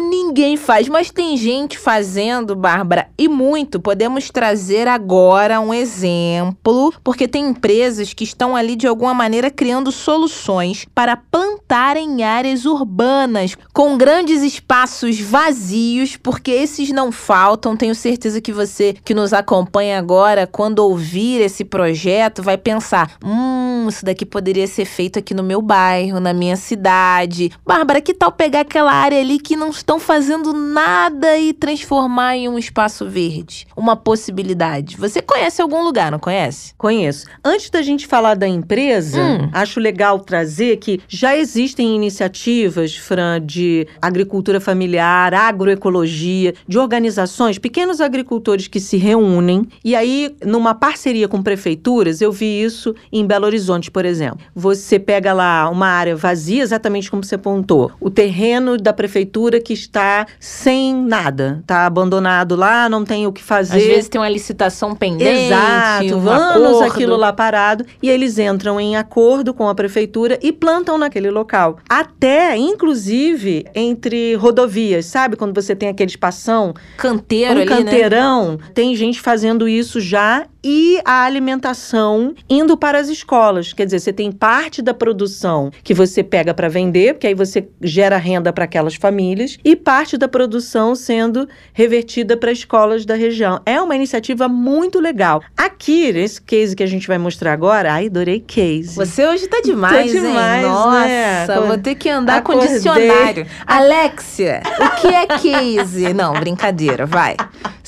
Ninguém faz, mas tem gente fazendo, Bárbara, e muito. Podemos trazer agora um exemplo, porque tem empresas que estão ali de alguma maneira criando soluções para plantar em áreas urbanas com grandes espaços vazios, porque esses não faltam. Tenho certeza que você que nos acompanha agora, quando ouvir esse projeto, vai pensar: hum, isso daqui poderia ser feito aqui no meu bairro, na minha cidade. Bárbara, que tal pegar aquela área ali que que não estão fazendo nada e transformar em um espaço verde? Uma possibilidade. Você conhece algum lugar, não conhece? Conheço. Antes da gente falar da empresa, hum. acho legal trazer que já existem iniciativas, Fran, de agricultura familiar, agroecologia, de organizações, pequenos agricultores que se reúnem e aí, numa parceria com prefeituras, eu vi isso em Belo Horizonte, por exemplo. Você pega lá uma área vazia, exatamente como você apontou, o terreno da prefeitura que está sem nada, está abandonado lá, não tem o que fazer. Às vezes tem uma licitação pendente, Exato, um anos acordo. aquilo lá parado e eles entram em acordo com a prefeitura e plantam naquele local. Até, inclusive, entre rodovias, sabe? Quando você tem aquele espação, canteiro um ali, né? canteirão, né? tem gente fazendo isso já e a alimentação indo para as escolas. Quer dizer, você tem parte da produção que você pega para vender, porque aí você gera renda para aquelas famílias, e parte da produção sendo revertida para escolas da região. É uma iniciativa muito legal. Aqui, nesse case que a gente vai mostrar agora, ai, adorei case. Você hoje tá demais, tá demais hein? Nossa, né? vou ter que andar Acordei. com dicionário. Alexia, o que é case? Não, brincadeira, vai.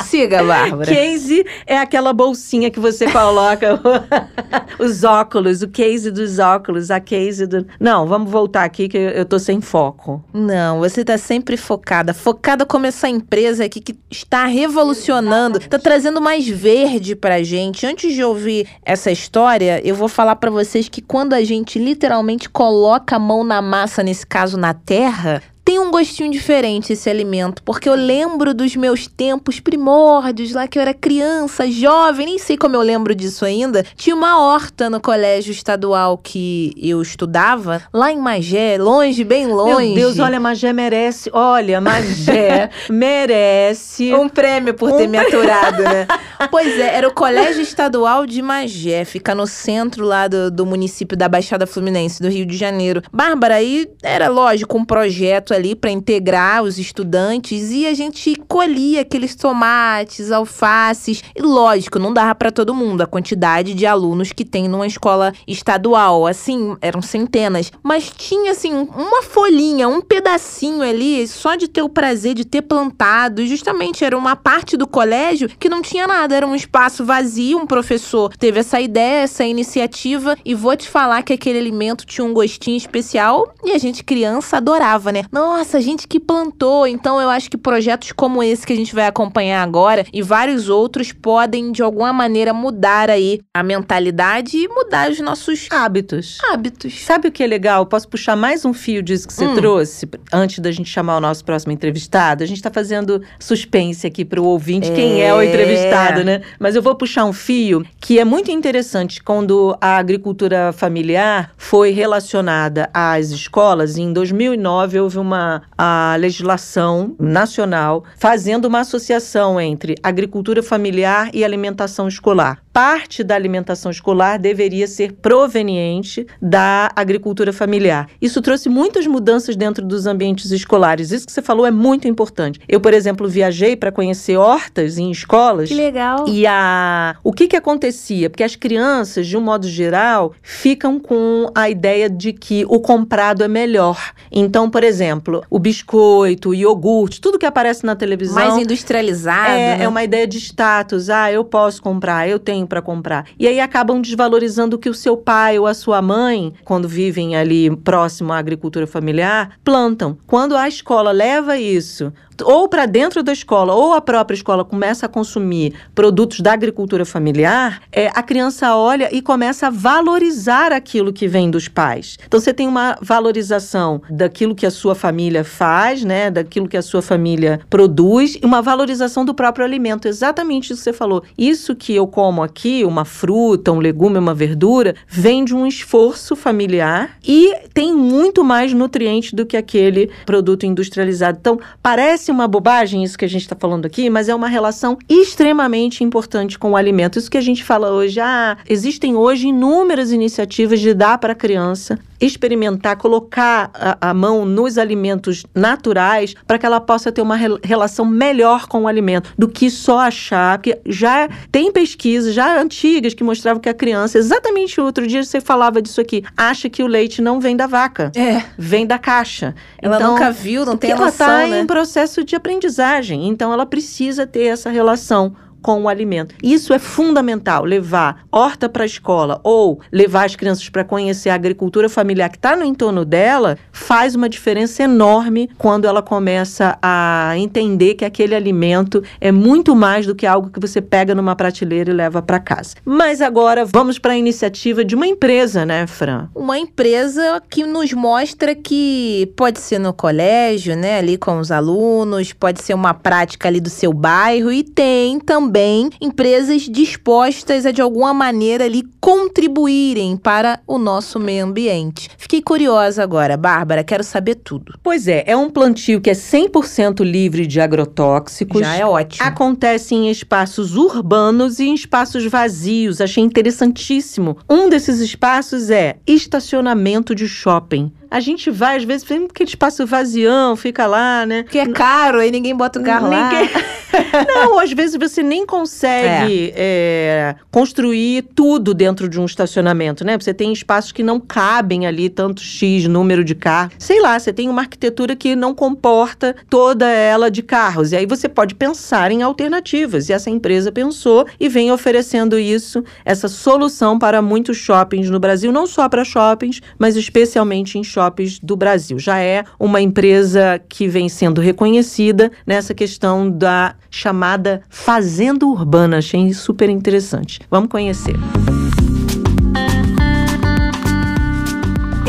Siga, Bárbara. Case é aquela bolsinha que você coloca os óculos, o case dos óculos, a case do. Não, vamos voltar aqui que eu tô sem foco. Não, você tá sempre focada. Focada como essa empresa aqui que está revolucionando, tá trazendo mais verde pra gente. Antes de ouvir essa história, eu vou falar para vocês que quando a gente literalmente coloca a mão na massa, nesse caso na terra, tem um gostinho diferente esse alimento, porque eu lembro dos meus tempos primórdios, lá que eu era criança, jovem, nem sei como eu lembro disso ainda. Tinha uma horta no colégio estadual que eu estudava, lá em Magé, longe, bem longe. Meu Deus, olha, Magé merece, olha, Magé merece um prêmio por ter um... me aturado, né? pois é, era o Colégio Estadual de Magé, fica no centro lá do, do município da Baixada Fluminense, do Rio de Janeiro. Bárbara, aí era lógico um projeto ali para integrar os estudantes e a gente colhia aqueles tomates, alfaces. E lógico, não dava para todo mundo a quantidade de alunos que tem numa escola estadual. Assim, eram centenas. Mas tinha, assim, uma folhinha, um pedacinho ali, só de ter o prazer de ter plantado. E justamente era uma parte do colégio que não tinha nada, era um espaço vazio. Um professor teve essa ideia, essa iniciativa. E vou te falar que aquele alimento tinha um gostinho especial e a gente, criança, adorava, né? Nossa, a gente que plantou. Então eu acho que projetos como esse que a gente vai acompanhar agora e vários outros podem, de alguma maneira, mudar aí a mentalidade e mudar os nossos hábitos. Hábitos. Sabe o que é legal? Posso puxar mais um fio disso que você hum. trouxe antes da gente chamar o nosso próximo entrevistado? A gente está fazendo suspense aqui para o ouvinte é. quem é o entrevistado, né? Mas eu vou puxar um fio que é muito interessante quando a agricultura familiar foi relacionada às escolas. Em 2009 houve uma a legislação nacional fazendo uma associação entre agricultura familiar e alimentação escolar parte da alimentação escolar deveria ser proveniente da agricultura familiar. Isso trouxe muitas mudanças dentro dos ambientes escolares. Isso que você falou é muito importante. Eu, por exemplo, viajei para conhecer hortas em escolas. Que legal. E a o que que acontecia? Porque as crianças, de um modo geral, ficam com a ideia de que o comprado é melhor. Então, por exemplo, o biscoito, o iogurte, tudo que aparece na televisão mais industrializado. É, né? é uma ideia de status. Ah, eu posso comprar, eu tenho para comprar. E aí acabam desvalorizando o que o seu pai ou a sua mãe, quando vivem ali próximo à agricultura familiar, plantam. Quando a escola leva isso ou para dentro da escola ou a própria escola começa a consumir produtos da agricultura familiar, é, a criança olha e começa a valorizar aquilo que vem dos pais. Então você tem uma valorização daquilo que a sua família faz, né, daquilo que a sua família produz, e uma valorização do próprio alimento. Exatamente isso que você falou. Isso que eu como aqui, uma fruta, um legume, uma verdura, vem de um esforço familiar e tem muito mais nutrientes do que aquele produto industrializado. Então, parece Parece uma bobagem isso que a gente está falando aqui, mas é uma relação extremamente importante com o alimento. Isso que a gente fala hoje, ah, existem hoje inúmeras iniciativas de dar para a criança experimentar, colocar a, a, mão nos alimentos naturais para que ela possa ter uma re relação melhor com o alimento do que só achar. Porque já tem pesquisas já antigas que mostravam que a criança, exatamente outro dia você falava disso aqui, acha que o leite não vem da vaca, é. vem da caixa. Ela então, nunca viu, não tem ela noção, está né? em processo de aprendizagem, então ela precisa ter essa relação com o alimento. Isso é fundamental, levar horta para a escola ou levar as crianças para conhecer a agricultura familiar que está no entorno dela, faz uma diferença enorme quando ela começa a entender que aquele alimento é muito mais do que algo que você pega numa prateleira e leva para casa. Mas agora vamos para a iniciativa de uma empresa, né, Fran? Uma empresa que nos mostra que pode ser no colégio, né, ali com os alunos, pode ser uma prática ali do seu bairro e tem também também empresas dispostas a de alguma maneira ali contribuírem para o nosso meio ambiente. Fiquei curiosa agora, Bárbara, quero saber tudo. Pois é, é um plantio que é 100% livre de agrotóxicos. Já é ótimo. Acontece em espaços urbanos e em espaços vazios. Achei interessantíssimo. Um desses espaços é estacionamento de shopping. A gente vai, às vezes, tem aquele espaço vazião, fica lá, né? Que é caro, aí ninguém bota o carro ninguém... lá. Não, às vezes você nem consegue é. É, construir tudo dentro de um estacionamento, né? Você tem espaços que não cabem ali tanto X número de carros. Sei lá, você tem uma arquitetura que não comporta toda ela de carros. E aí você pode pensar em alternativas. E essa empresa pensou e vem oferecendo isso, essa solução para muitos shoppings no Brasil, não só para shoppings, mas especialmente em shoppings do Brasil. Já é uma empresa que vem sendo reconhecida nessa questão da chamada fazenda urbana. Achei super interessante. Vamos conhecer.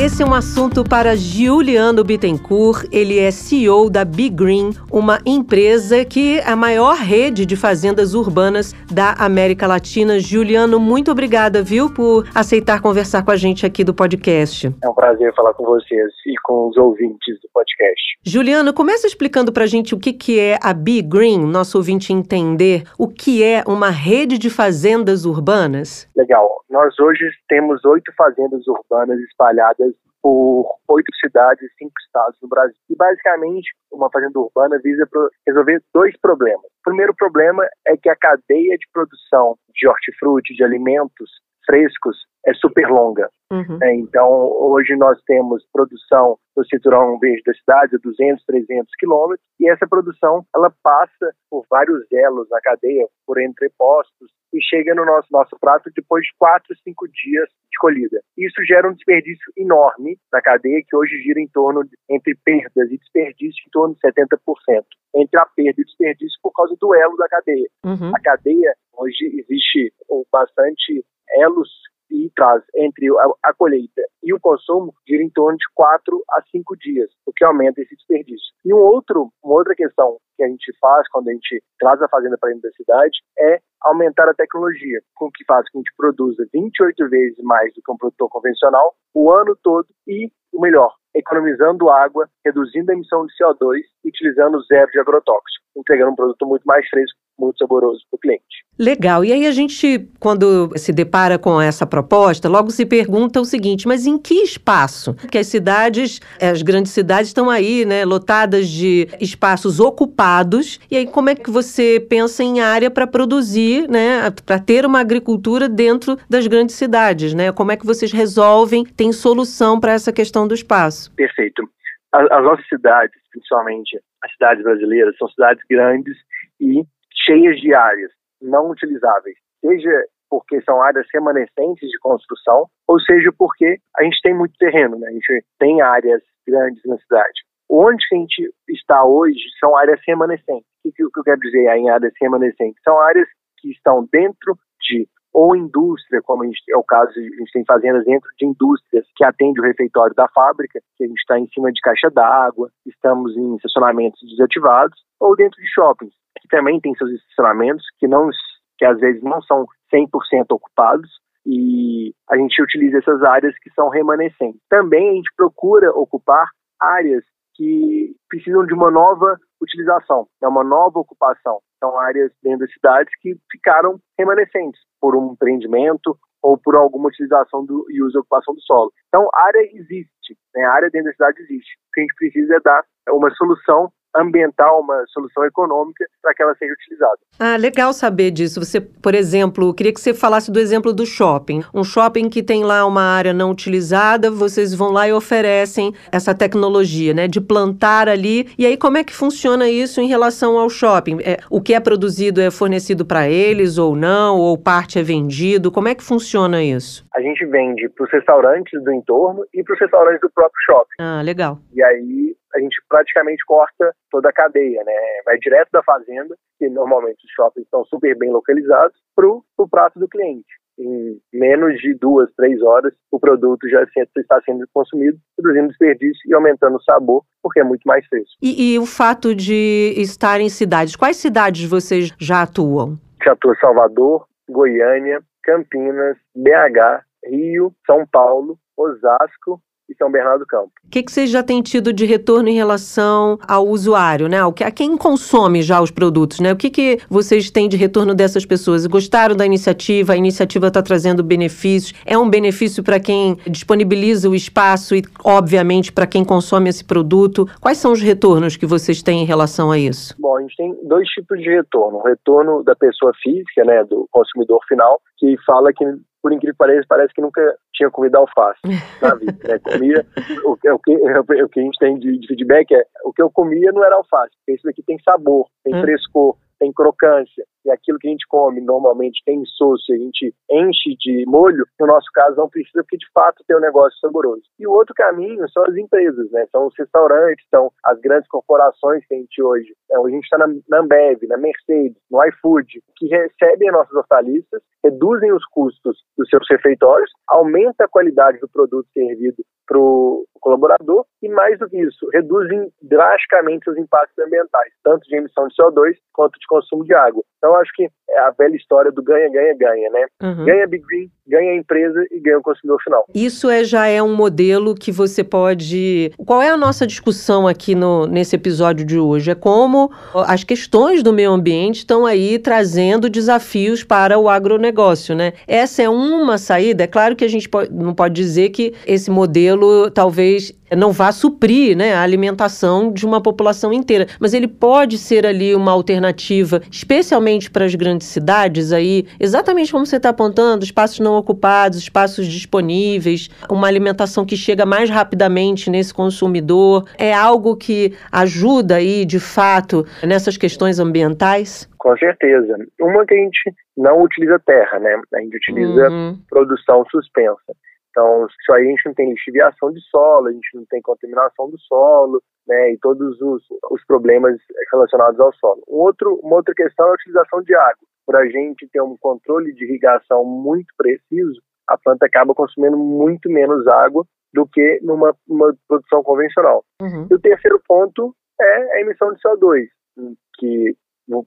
Esse é um assunto para Juliano Bittencourt. Ele é CEO da Big Green, uma empresa que é a maior rede de fazendas urbanas da América Latina. Juliano, muito obrigada, viu, por aceitar conversar com a gente aqui do podcast. É um prazer falar com vocês e com os ouvintes do podcast. Juliano, começa explicando para a gente o que, que é a Big Green, nosso ouvinte entender o que é uma rede de fazendas urbanas. Legal. Nós hoje temos oito fazendas urbanas espalhadas por oito cidades e cinco estados no Brasil. E basicamente, uma fazenda urbana visa resolver dois problemas. O primeiro problema é que a cadeia de produção de hortifruti, de alimentos frescos, é super longa. Uhum. É, então, hoje nós temos produção no cinturão verde da cidade, 200, 300 quilômetros, e essa produção ela passa por vários elos na cadeia, por entrepostos, e chega no nosso, nosso prato depois de 4, 5 dias de colhida. Isso gera um desperdício enorme na cadeia, que hoje gira em torno, de, entre perdas e desperdício, em torno de 70%. Entre a perda e o desperdício por causa do elo da cadeia. Uhum. A cadeia, hoje existe bastante elos e traz entre a, colheita e o consumo gira em torno de 4 a 5 dias, o que aumenta esse desperdício. E um outro, uma outra questão que a gente faz quando a gente traz a fazenda para dentro da cidade é aumentar a tecnologia, com que faz com que a gente produza 28 vezes mais do que um produtor convencional o ano todo e, o melhor, economizando água, reduzindo a emissão de CO2 e utilizando zero de agrotóxico, entregando um produto muito mais fresco, muito saboroso para o cliente. Legal. E aí a gente, quando se depara com essa proposta, logo se pergunta o seguinte: mas em que espaço? Porque as cidades, as grandes cidades estão aí, né, lotadas de espaços ocupados. E aí como é que você pensa em área para produzir, né, para ter uma agricultura dentro das grandes cidades, né? Como é que vocês resolvem? Tem solução para essa questão do espaço? Perfeito. As, as nossas cidades, principalmente as cidades brasileiras, são cidades grandes e cheias de áreas não utilizáveis, seja porque são áreas remanescentes de construção, ou seja porque a gente tem muito terreno, né? a gente tem áreas grandes na cidade. Onde a gente está hoje são áreas remanescentes. O que, eu quero dizer em áreas remanescentes? São áreas que estão dentro de ou indústria, como gente, é o caso, a gente tem fazendas dentro de indústrias que atendem o refeitório da fábrica, que a gente está em cima de caixa d'água, estamos em estacionamentos desativados, ou dentro de shoppings, que também tem seus estacionamentos que não que às vezes não são 100% ocupados e a gente utiliza essas áreas que são remanescentes. Também a gente procura ocupar áreas que precisam de uma nova utilização, né, uma nova ocupação. São áreas dentro das cidades que ficaram remanescentes por um empreendimento ou por alguma utilização do, e uso e ocupação do solo. Então, área existe, né, área dentro da cidade existe. O que a gente precisa é dar uma solução ambiental, uma solução econômica para que ela seja utilizada. Ah, legal saber disso. Você, por exemplo, queria que você falasse do exemplo do shopping. Um shopping que tem lá uma área não utilizada, vocês vão lá e oferecem essa tecnologia, né, de plantar ali. E aí como é que funciona isso em relação ao shopping? É, o que é produzido é fornecido para eles ou não, ou parte é vendido? Como é que funciona isso? A gente vende para os restaurantes do entorno e para os restaurantes do próprio shopping. Ah, legal. E aí a gente praticamente corta toda a cadeia, né? Vai direto da fazenda, que normalmente os shoppings estão super bem localizados, para o prato do cliente. Em menos de duas, três horas, o produto já está sendo consumido, reduzindo desperdício e aumentando o sabor, porque é muito mais fresco. E, e o fato de estar em cidades, quais cidades vocês já atuam? Já atua Salvador, Goiânia, Campinas, BH, Rio, São Paulo, Osasco, e São Bernardo do Campo. O que, que vocês já têm tido de retorno em relação ao usuário, né? A quem consome já os produtos, né? O que, que vocês têm de retorno dessas pessoas? Gostaram da iniciativa? A iniciativa está trazendo benefícios? É um benefício para quem disponibiliza o espaço e, obviamente, para quem consome esse produto? Quais são os retornos que vocês têm em relação a isso? Bom, a gente tem dois tipos de retorno. O retorno da pessoa física, né, do consumidor final, que fala que por incrível que pareça, parece que nunca tinha comido alface na vida. Né? Comia, o, que, o que a gente tem de, de, feedback é o que eu comia não era alface, porque isso daqui tem sabor, tem hum. frescor, tem crocância, e aquilo que a gente come normalmente tem insosso, a gente enche de molho, no nosso caso não precisa, porque de fato tem um negócio saboroso. E o outro caminho são as empresas, né? São os restaurantes, são as grandes corporações que a gente hoje. É, hoje a gente está na, na Ambev, na Mercedes, no iFood, que recebem nossas hortaliças, reduzem os custos dos seus refeitórios, aumenta a qualidade do produto servido para o colaborador e, mais do que isso, reduzem drasticamente os impactos ambientais, tanto de emissão de CO2 quanto de consumo de água. Então, acho que é a velha história do ganha, ganha, ganha, né? Uhum. Ganha Big Green, ganha a empresa e ganha o consumidor final. Isso é, já é um modelo que você pode. Qual é a nossa discussão aqui no, nesse episódio de hoje? É como as questões do meio ambiente estão aí trazendo desafios para o agronegócio, né? Essa é uma saída. É claro que a gente pode, não pode dizer que esse modelo talvez não vá suprir né, a alimentação de uma população inteira, mas ele pode ser ali uma alternativa, especialmente para as grandes cidades aí, exatamente como você está apontando, espaços não ocupados, espaços disponíveis, uma alimentação que chega mais rapidamente nesse consumidor, é algo que ajuda aí, de fato, nessas questões ambientais? Com certeza. Uma que a gente não utiliza terra, né? A gente utiliza uhum. produção suspensa. Então, isso aí a gente não tem lixiviação de solo, a gente não tem contaminação do solo, né, e todos os, os problemas relacionados ao solo. Um outro, uma outra questão é a utilização de água. Para a gente ter um controle de irrigação muito preciso, a planta acaba consumindo muito menos água do que numa produção convencional. Uhum. E o terceiro ponto é a emissão de CO2, que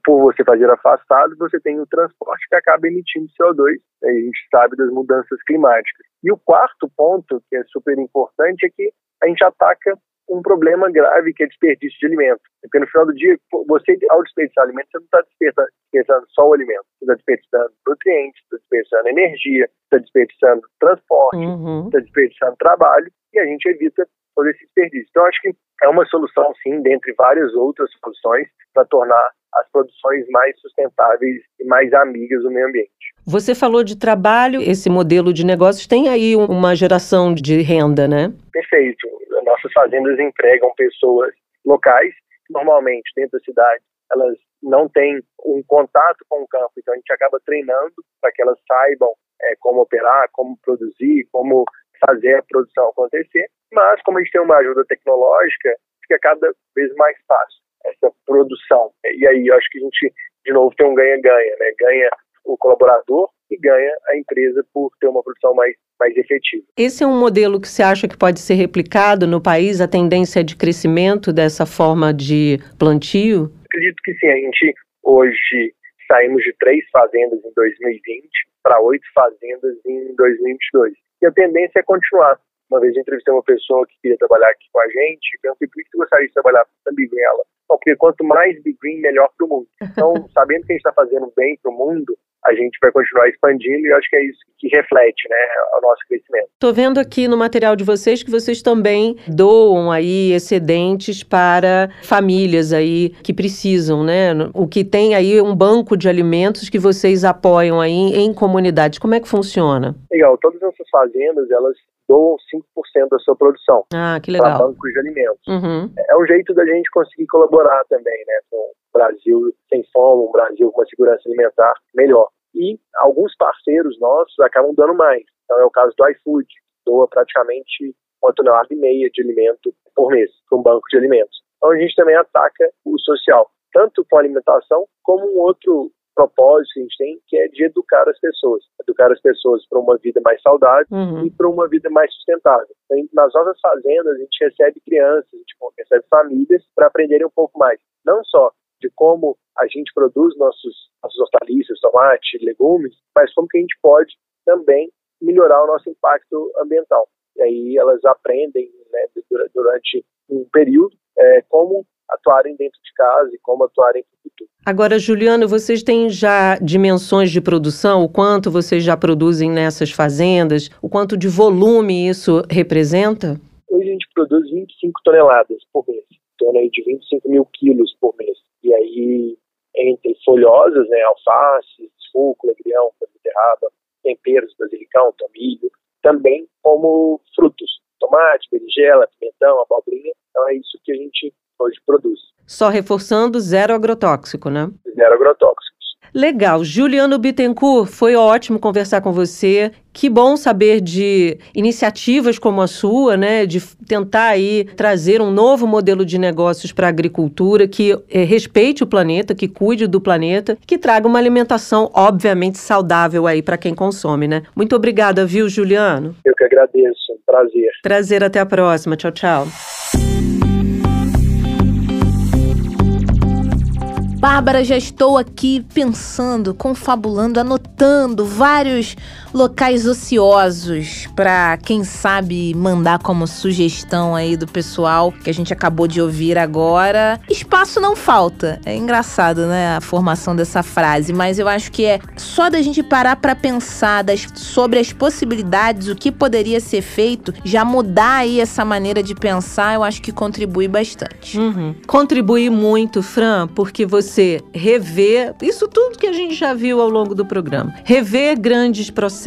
por você fazer afastado, você tem o transporte que acaba emitindo CO2, a gente sabe das mudanças climáticas. E o quarto ponto, que é super importante, é que a gente ataca um problema grave que é desperdício de alimento. Porque no final do dia, você, ao desperdiçar alimento, você não está desperdiçando só o alimento. Você está desperdiçando nutrientes, está desperdiçando energia, está desperdiçando transporte, está uhum. desperdiçando trabalho, e a gente evita todo esse desperdício. Então, acho que é uma solução, sim, dentre várias outras soluções, para tornar as produções mais sustentáveis e mais amigas do meio ambiente. Você falou de trabalho, esse modelo de negócios tem aí uma geração de renda, né? Perfeito. Nossas fazendas empregam pessoas locais, normalmente dentro da cidade, elas não têm um contato com o campo, então a gente acaba treinando para que elas saibam é, como operar, como produzir, como fazer a produção acontecer. Mas, como a gente tem uma ajuda tecnológica, fica cada vez mais fácil essa produção. E aí eu acho que a gente, de novo, tem um ganha-ganha, né? Ganha o colaborador e ganha a empresa por ter uma produção mais, mais efetiva. Esse é um modelo que você acha que pode ser replicado no país, a tendência de crescimento dessa forma de plantio? Acredito que sim. A gente hoje saímos de três fazendas em 2020 para oito fazendas em 2022. E a tendência é continuar. Uma vez eu entrevistei uma pessoa que queria trabalhar aqui com a gente e perguntei por que você gostaria de trabalhar com ela porque quanto mais Big Green, melhor para o mundo. Então, sabendo que a gente está fazendo bem para o mundo, a gente vai continuar expandindo e acho que é isso que reflete né, o nosso crescimento. Estou vendo aqui no material de vocês que vocês também doam aí excedentes para famílias aí que precisam, né? O que tem aí um banco de alimentos que vocês apoiam aí em comunidades. Como é que funciona? Legal, todas essas fazendas, elas doam 5% da sua produção ah, que legal. para bancos de alimentos. Uhum. É um jeito da gente conseguir colaborar também, né, com um Brasil sem fome, um Brasil com uma segurança alimentar melhor. E alguns parceiros nossos acabam dando mais. Então é o caso do iFood, doa praticamente uma tonelada e meia de alimento por mês para um banco de alimentos. Então a gente também ataca o social, tanto com alimentação como um outro propósito que a gente tem, que é de educar as pessoas. Educar as pessoas para uma vida mais saudável uhum. e para uma vida mais sustentável. Então, nas nossas fazendas, a gente recebe crianças, a gente recebe famílias para aprenderem um pouco mais. Não só de como a gente produz nossos, nossos hortaliças, tomate, legumes, mas como que a gente pode também melhorar o nosso impacto ambiental. E aí elas aprendem né, durante um período é, como atuarem dentro de casa e como atuarem no futuro. Agora, Juliano, vocês têm já dimensões de produção? O quanto vocês já produzem nessas fazendas? O quanto de volume isso representa? Hoje a gente produz 25 toneladas por mês, em torno de 25 mil quilos por mês. E aí, entre folhosas, né, alface, rúcula, grão, beterraba, temperos, basilicão, tomilho, também como frutos, tomate, berinjela, pimentão, abobrinha. Então é isso que a gente hoje produz. Só reforçando, zero agrotóxico, né? Zero agrotóxico. Legal. Juliano Bittencourt, foi ótimo conversar com você. Que bom saber de iniciativas como a sua, né, de tentar aí trazer um novo modelo de negócios para a agricultura que é, respeite o planeta, que cuide do planeta, que traga uma alimentação obviamente saudável aí para quem consome, né? Muito obrigada, viu, Juliano? Eu que agradeço. Prazer. Prazer, até a próxima. Tchau, tchau. Bárbara, já estou aqui pensando, confabulando, anotando vários locais ociosos para quem sabe mandar como sugestão aí do pessoal que a gente acabou de ouvir agora. Espaço não falta. É engraçado, né, a formação dessa frase, mas eu acho que é só da gente parar para pensar das, sobre as possibilidades, o que poderia ser feito, já mudar aí essa maneira de pensar, eu acho que contribui bastante. Uhum. Contribui muito, Fran, porque você rever isso tudo que a gente já viu ao longo do programa. Rever grandes processos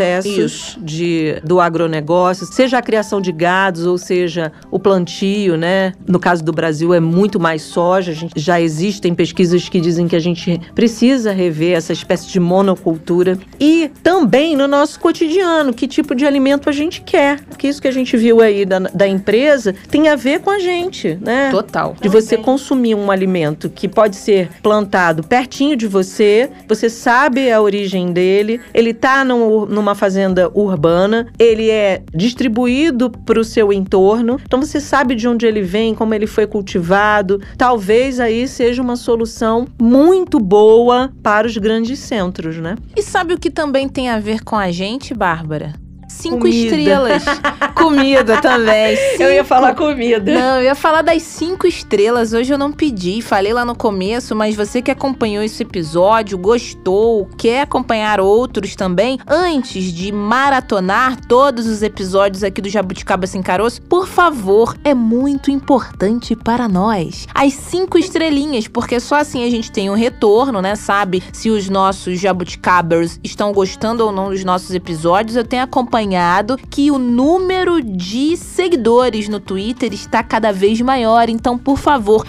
isso. de, do agronegócio, seja a criação de gados ou seja o plantio, né? No caso do Brasil é muito mais soja. A gente, já existem pesquisas que dizem que a gente precisa rever essa espécie de monocultura. E também no nosso cotidiano, que tipo de alimento a gente quer. Porque isso que a gente viu aí da, da empresa tem a ver com a gente, né? Total. De você consumir um alimento que pode ser plantado pertinho de você, você sabe a origem dele, ele está numa fazenda urbana, ele é distribuído para o seu entorno, então você sabe de onde ele vem, como ele foi cultivado. Talvez aí seja uma solução muito boa para os grandes centros, né? E sabe o que também tem a ver com a gente, Bárbara? Cinco comida. estrelas. comida também. Cinco. Eu ia falar comida. Não, eu ia falar das cinco estrelas. Hoje eu não pedi, falei lá no começo, mas você que acompanhou esse episódio, gostou, quer acompanhar outros também, antes de maratonar todos os episódios aqui do Jabuticaba Sem Caroço, por favor, é muito importante para nós. As cinco estrelinhas, porque só assim a gente tem um retorno, né? Sabe se os nossos jabuticabers estão gostando ou não dos nossos episódios. Eu tenho acompanhado acompanhado que o número de seguidores no Twitter está cada vez maior. Então, por favor,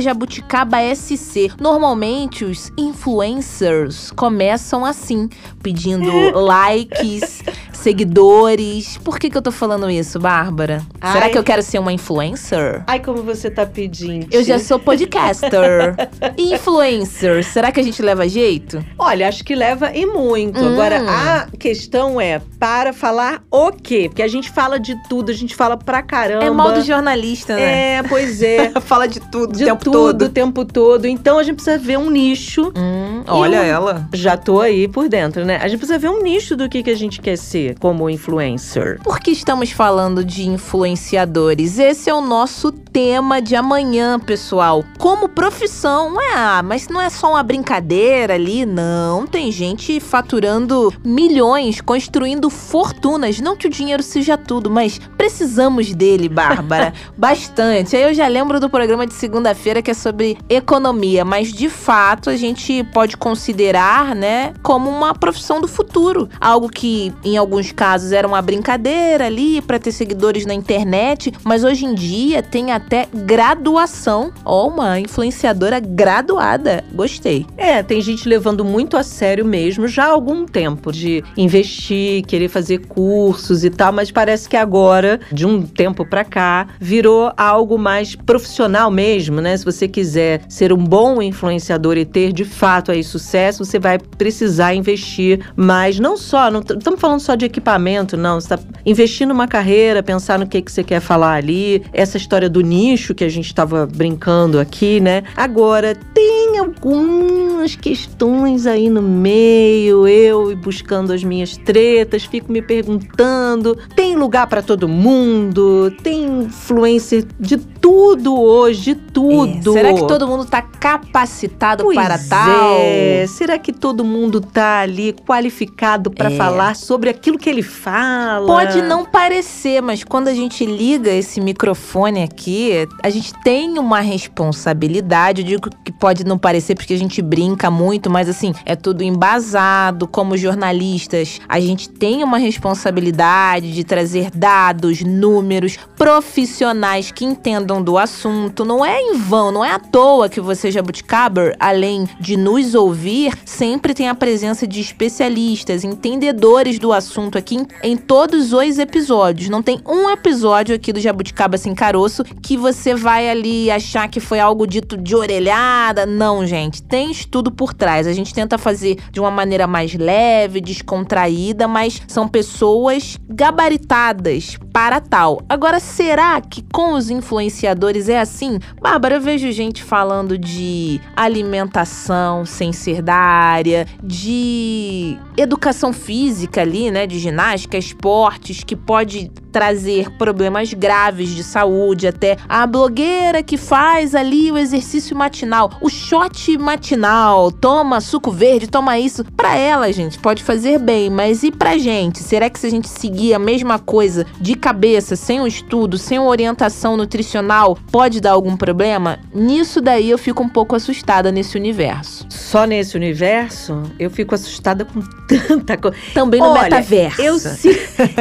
@jabuticabaSC. Normalmente os influencers começam assim, pedindo likes, seguidores. Por que, que eu tô falando isso, Bárbara? Ai. Será que eu quero ser uma influencer? Ai, como você tá pedindo. Eu já sou podcaster. influencer, será que a gente leva jeito? Olha, acho que leva e muito. Hum. Agora, a questão é para falar o quê? Porque a gente fala de tudo, a gente fala pra caramba. É modo jornalista, né? É, pois é. fala de tudo de o tempo tudo, todo. o tempo todo. Então a gente precisa ver um nicho. Hum, olha ela. Já tô aí por dentro, né? A gente precisa ver um nicho do que, que a gente quer ser como influencer. Por que estamos falando de influenciadores? Esse é o nosso tema de amanhã, pessoal. Como profissão, não é, ah, mas não é só uma brincadeira ali, não. Tem gente faturando milhões, construindo fortunas. Não que o dinheiro seja tudo, mas precisamos dele, Bárbara. Bastante. Aí eu já lembro do programa de segunda-feira que é sobre economia, mas de fato a gente pode considerar, né, como uma profissão do futuro. Algo que em alguns casos era uma brincadeira ali para ter seguidores na internet, mas hoje em dia tem até graduação. Ó, oh, uma influenciadora graduada. Gostei. É, tem gente levando muito a sério mesmo já há algum tempo de investir, querer fazer cursos e tal, mas parece que agora, de um tempo para cá, virou algo mais profissional mesmo, né? Se você quiser ser um bom influenciador e ter de fato aí sucesso, você vai precisar investir mais, não só, não estamos falando só de equipamento, não, você está investindo numa carreira, pensar no que que você quer falar ali, essa história do nicho que a gente estava brincando aqui, né? Agora tem algumas questões aí no meio, eu buscando as minhas tretas, fico me perguntando: tem lugar para todo mundo? Tem influência de tudo hoje, de tudo. É, será que todo mundo tá capacitado pois para tal? É. Será que todo mundo tá ali qualificado para é. falar sobre aquilo que ele fala? Pode não parecer, mas quando a gente liga esse microfone aqui, a gente tem uma responsabilidade. Eu digo que pode não parecer porque a gente brinca muito, mas assim, é tudo embasado. Como jornalistas, a gente tem uma responsabilidade de trazer dados, números, profissionais que entendam do assunto. Não é em vão, não é à toa que você, Jabuticaber, além de nos ouvir, sempre tem a presença de especialistas, entendedores do assunto aqui em, em todos os episódios. Não tem um episódio aqui do Jabuticaba Sem Caroço que você vai ali achar que foi algo dito de orelhada. Não, gente. Tem estudo por trás. A gente tenta fazer de uma maneira mais leve, descontraída, mas são pessoas gabaritadas para tal. Agora, será que com os influenciadores é assim? Bárbara, eu vejo gente falando de alimentação sem ser da área, de educação física ali, né, de ginástica, esportes, que pode trazer problemas graves de saúde, até a blogueira que faz ali o exercício matinal, o shot matinal, toma suco verde, toma isso. Para ela, gente, pode fazer bem, mas e pra gente? Será que se a gente seguir a mesma coisa de cabeça, sem um estudo, sem uma orientação nutricional, pode dar algum problema? Nisso daí eu fico um pouco assustada nesse universo. Só nesse universo, eu fico assustada com tanta coisa. Também no Olha, metaverso. Eu,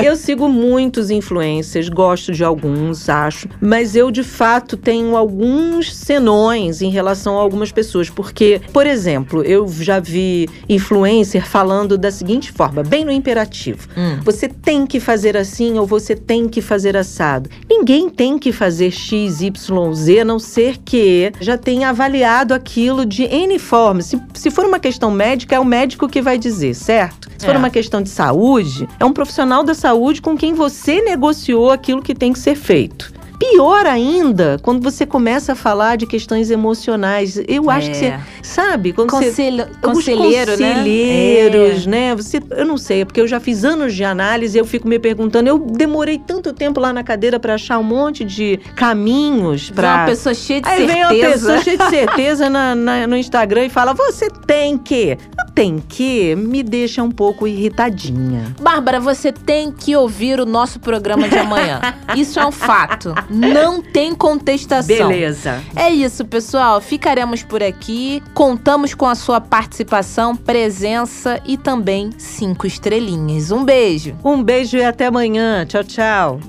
eu sigo muitos influencers, gosto de alguns, acho, mas eu de fato tenho alguns senões em relação a algumas pessoas, porque, por exemplo, eu já vi influencer falando da seguinte forma, bem no imperativo: hum. você tem que fazer assim ou você tem que fazer assado. Ninguém tem que fazer X, Y, Z, a não ser que já tenha avaliado aquilo de N formas. Se, se for uma questão médica, é o médico que vai dizer, certo? Se é. for uma questão de saúde, é um profissional da saúde com quem você negociou aquilo que tem que ser feito. Pior ainda, quando você começa a falar de questões emocionais. Eu acho é. que você. Sabe? Quando Conselho, você, conselheiro, conselheiros, né? né? Você, eu não sei, é porque eu já fiz anos de análise e eu fico me perguntando. Eu demorei tanto tempo lá na cadeira para achar um monte de caminhos para. Uma pessoa cheia de Aí certeza. Aí vem uma pessoa cheia de certeza na, na, no Instagram e fala: Você tem que. Tem que me deixa um pouco irritadinha. Bárbara, você tem que ouvir o nosso programa de amanhã. Isso é um fato. Não tem contestação. Beleza. É isso, pessoal. Ficaremos por aqui. Contamos com a sua participação, presença e também cinco estrelinhas. Um beijo. Um beijo e até amanhã. Tchau, tchau.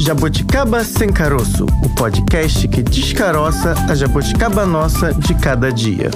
Jabuticaba Sem Caroço, o podcast que descaroça a jabuticaba nossa de cada dia.